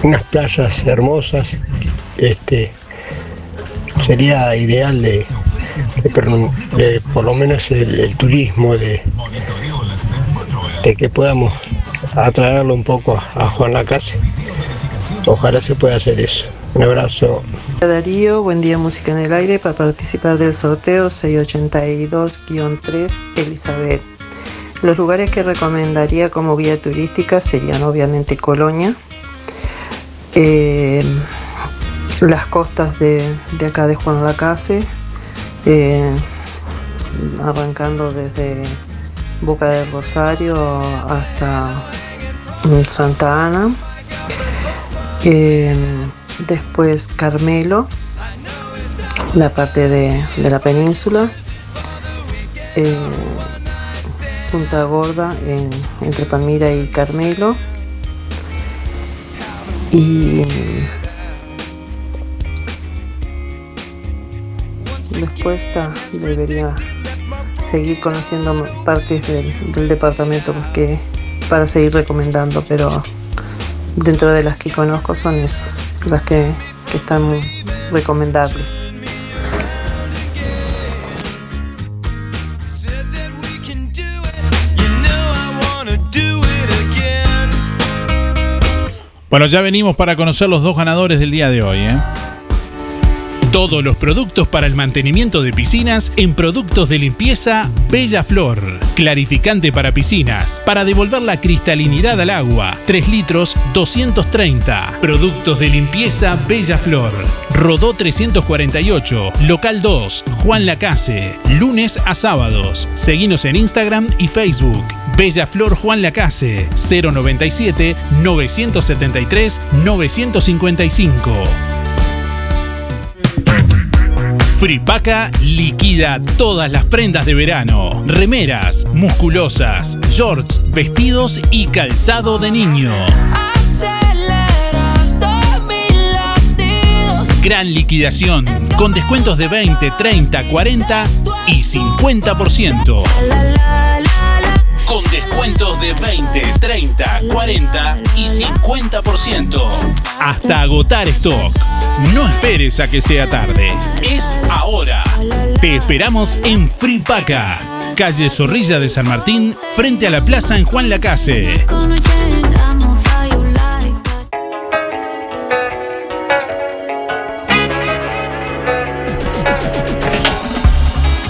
Unas playas hermosas. Este, sería ideal de, por lo menos el, turismo, de, de, que podamos atraerlo un poco a, Juan Lacase. Ojalá se pueda hacer eso. Un abrazo. Darío, buen día Música en el Aire para participar del sorteo 682-3 Elizabeth. Los lugares que recomendaría como guía turística serían obviamente Colonia, eh, las costas de, acá de Juan Lacase, eh, arrancando desde Boca del Rosario hasta Santa Ana. Eh, después Carmelo, la parte de, la península, Punta Gorda entre Palmira y Carmelo, y después debería seguir conociendo partes del, del departamento porque, para seguir recomendando, pero dentro de las que conozco son esas las que, están muy recomendables. Bueno, ya venimos para conocer los dos ganadores del día de hoy. ¿eh? Todos los productos para el mantenimiento de piscinas en productos de limpieza Bella Flor. Clarificante para piscinas, para devolver la cristalinidad al agua. 3 litros 230. Productos de limpieza Bella Flor. Rodó 348, local 2, Juan Lacase. Lunes a sábados. Seguinos en Instagram y Facebook. Bella Flor Juan Lacase 097 973 955. Fripaca liquida todas las prendas de verano, remeras, musculosas, shorts, vestidos y calzado de niño. Gran liquidación, con descuentos de 20, 30, 40 y 50%. de 20, 30, 40 y 50%. Hasta agotar stock. No esperes a que sea tarde. Es ahora. Te esperamos en Fripaca, calle Zorrilla de San Martín, frente a la plaza en Juan Lacase.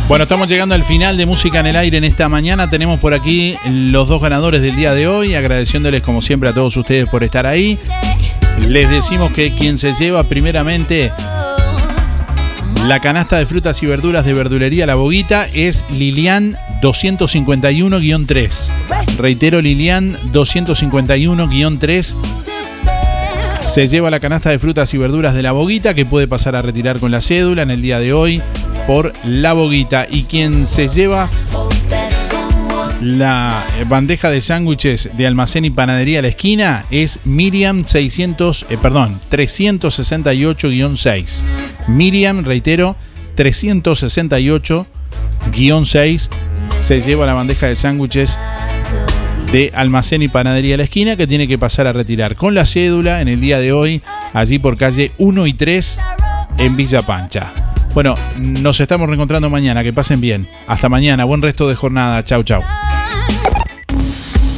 Bueno, estamos llegando al final de Música en el Aire en esta mañana. Tenemos por aquí los dos ganadores del día de hoy, agradeciéndoles como siempre a todos ustedes por estar ahí. Les decimos que quien se lleva primeramente la canasta de frutas y verduras de verdulería La Boguita es Lilian 251-3. Reitero, Lilian 251-3 se lleva la canasta de frutas y verduras de la boguita que puede pasar a retirar con la cédula en el día de hoy por la boguita. Y quien se lleva la bandeja de sándwiches de almacén y panadería a la esquina es Miriam 600, eh, perdón, 368-6. Miriam, reitero, 368-6 se lleva la bandeja de sándwiches de almacén y panadería a la esquina que tiene que pasar a retirar con la cédula en el día de hoy, allí por calle 1 y 3 en Villa Pancha. Bueno, nos estamos reencontrando mañana, que pasen bien. Hasta mañana, buen resto de jornada. Chau, chau.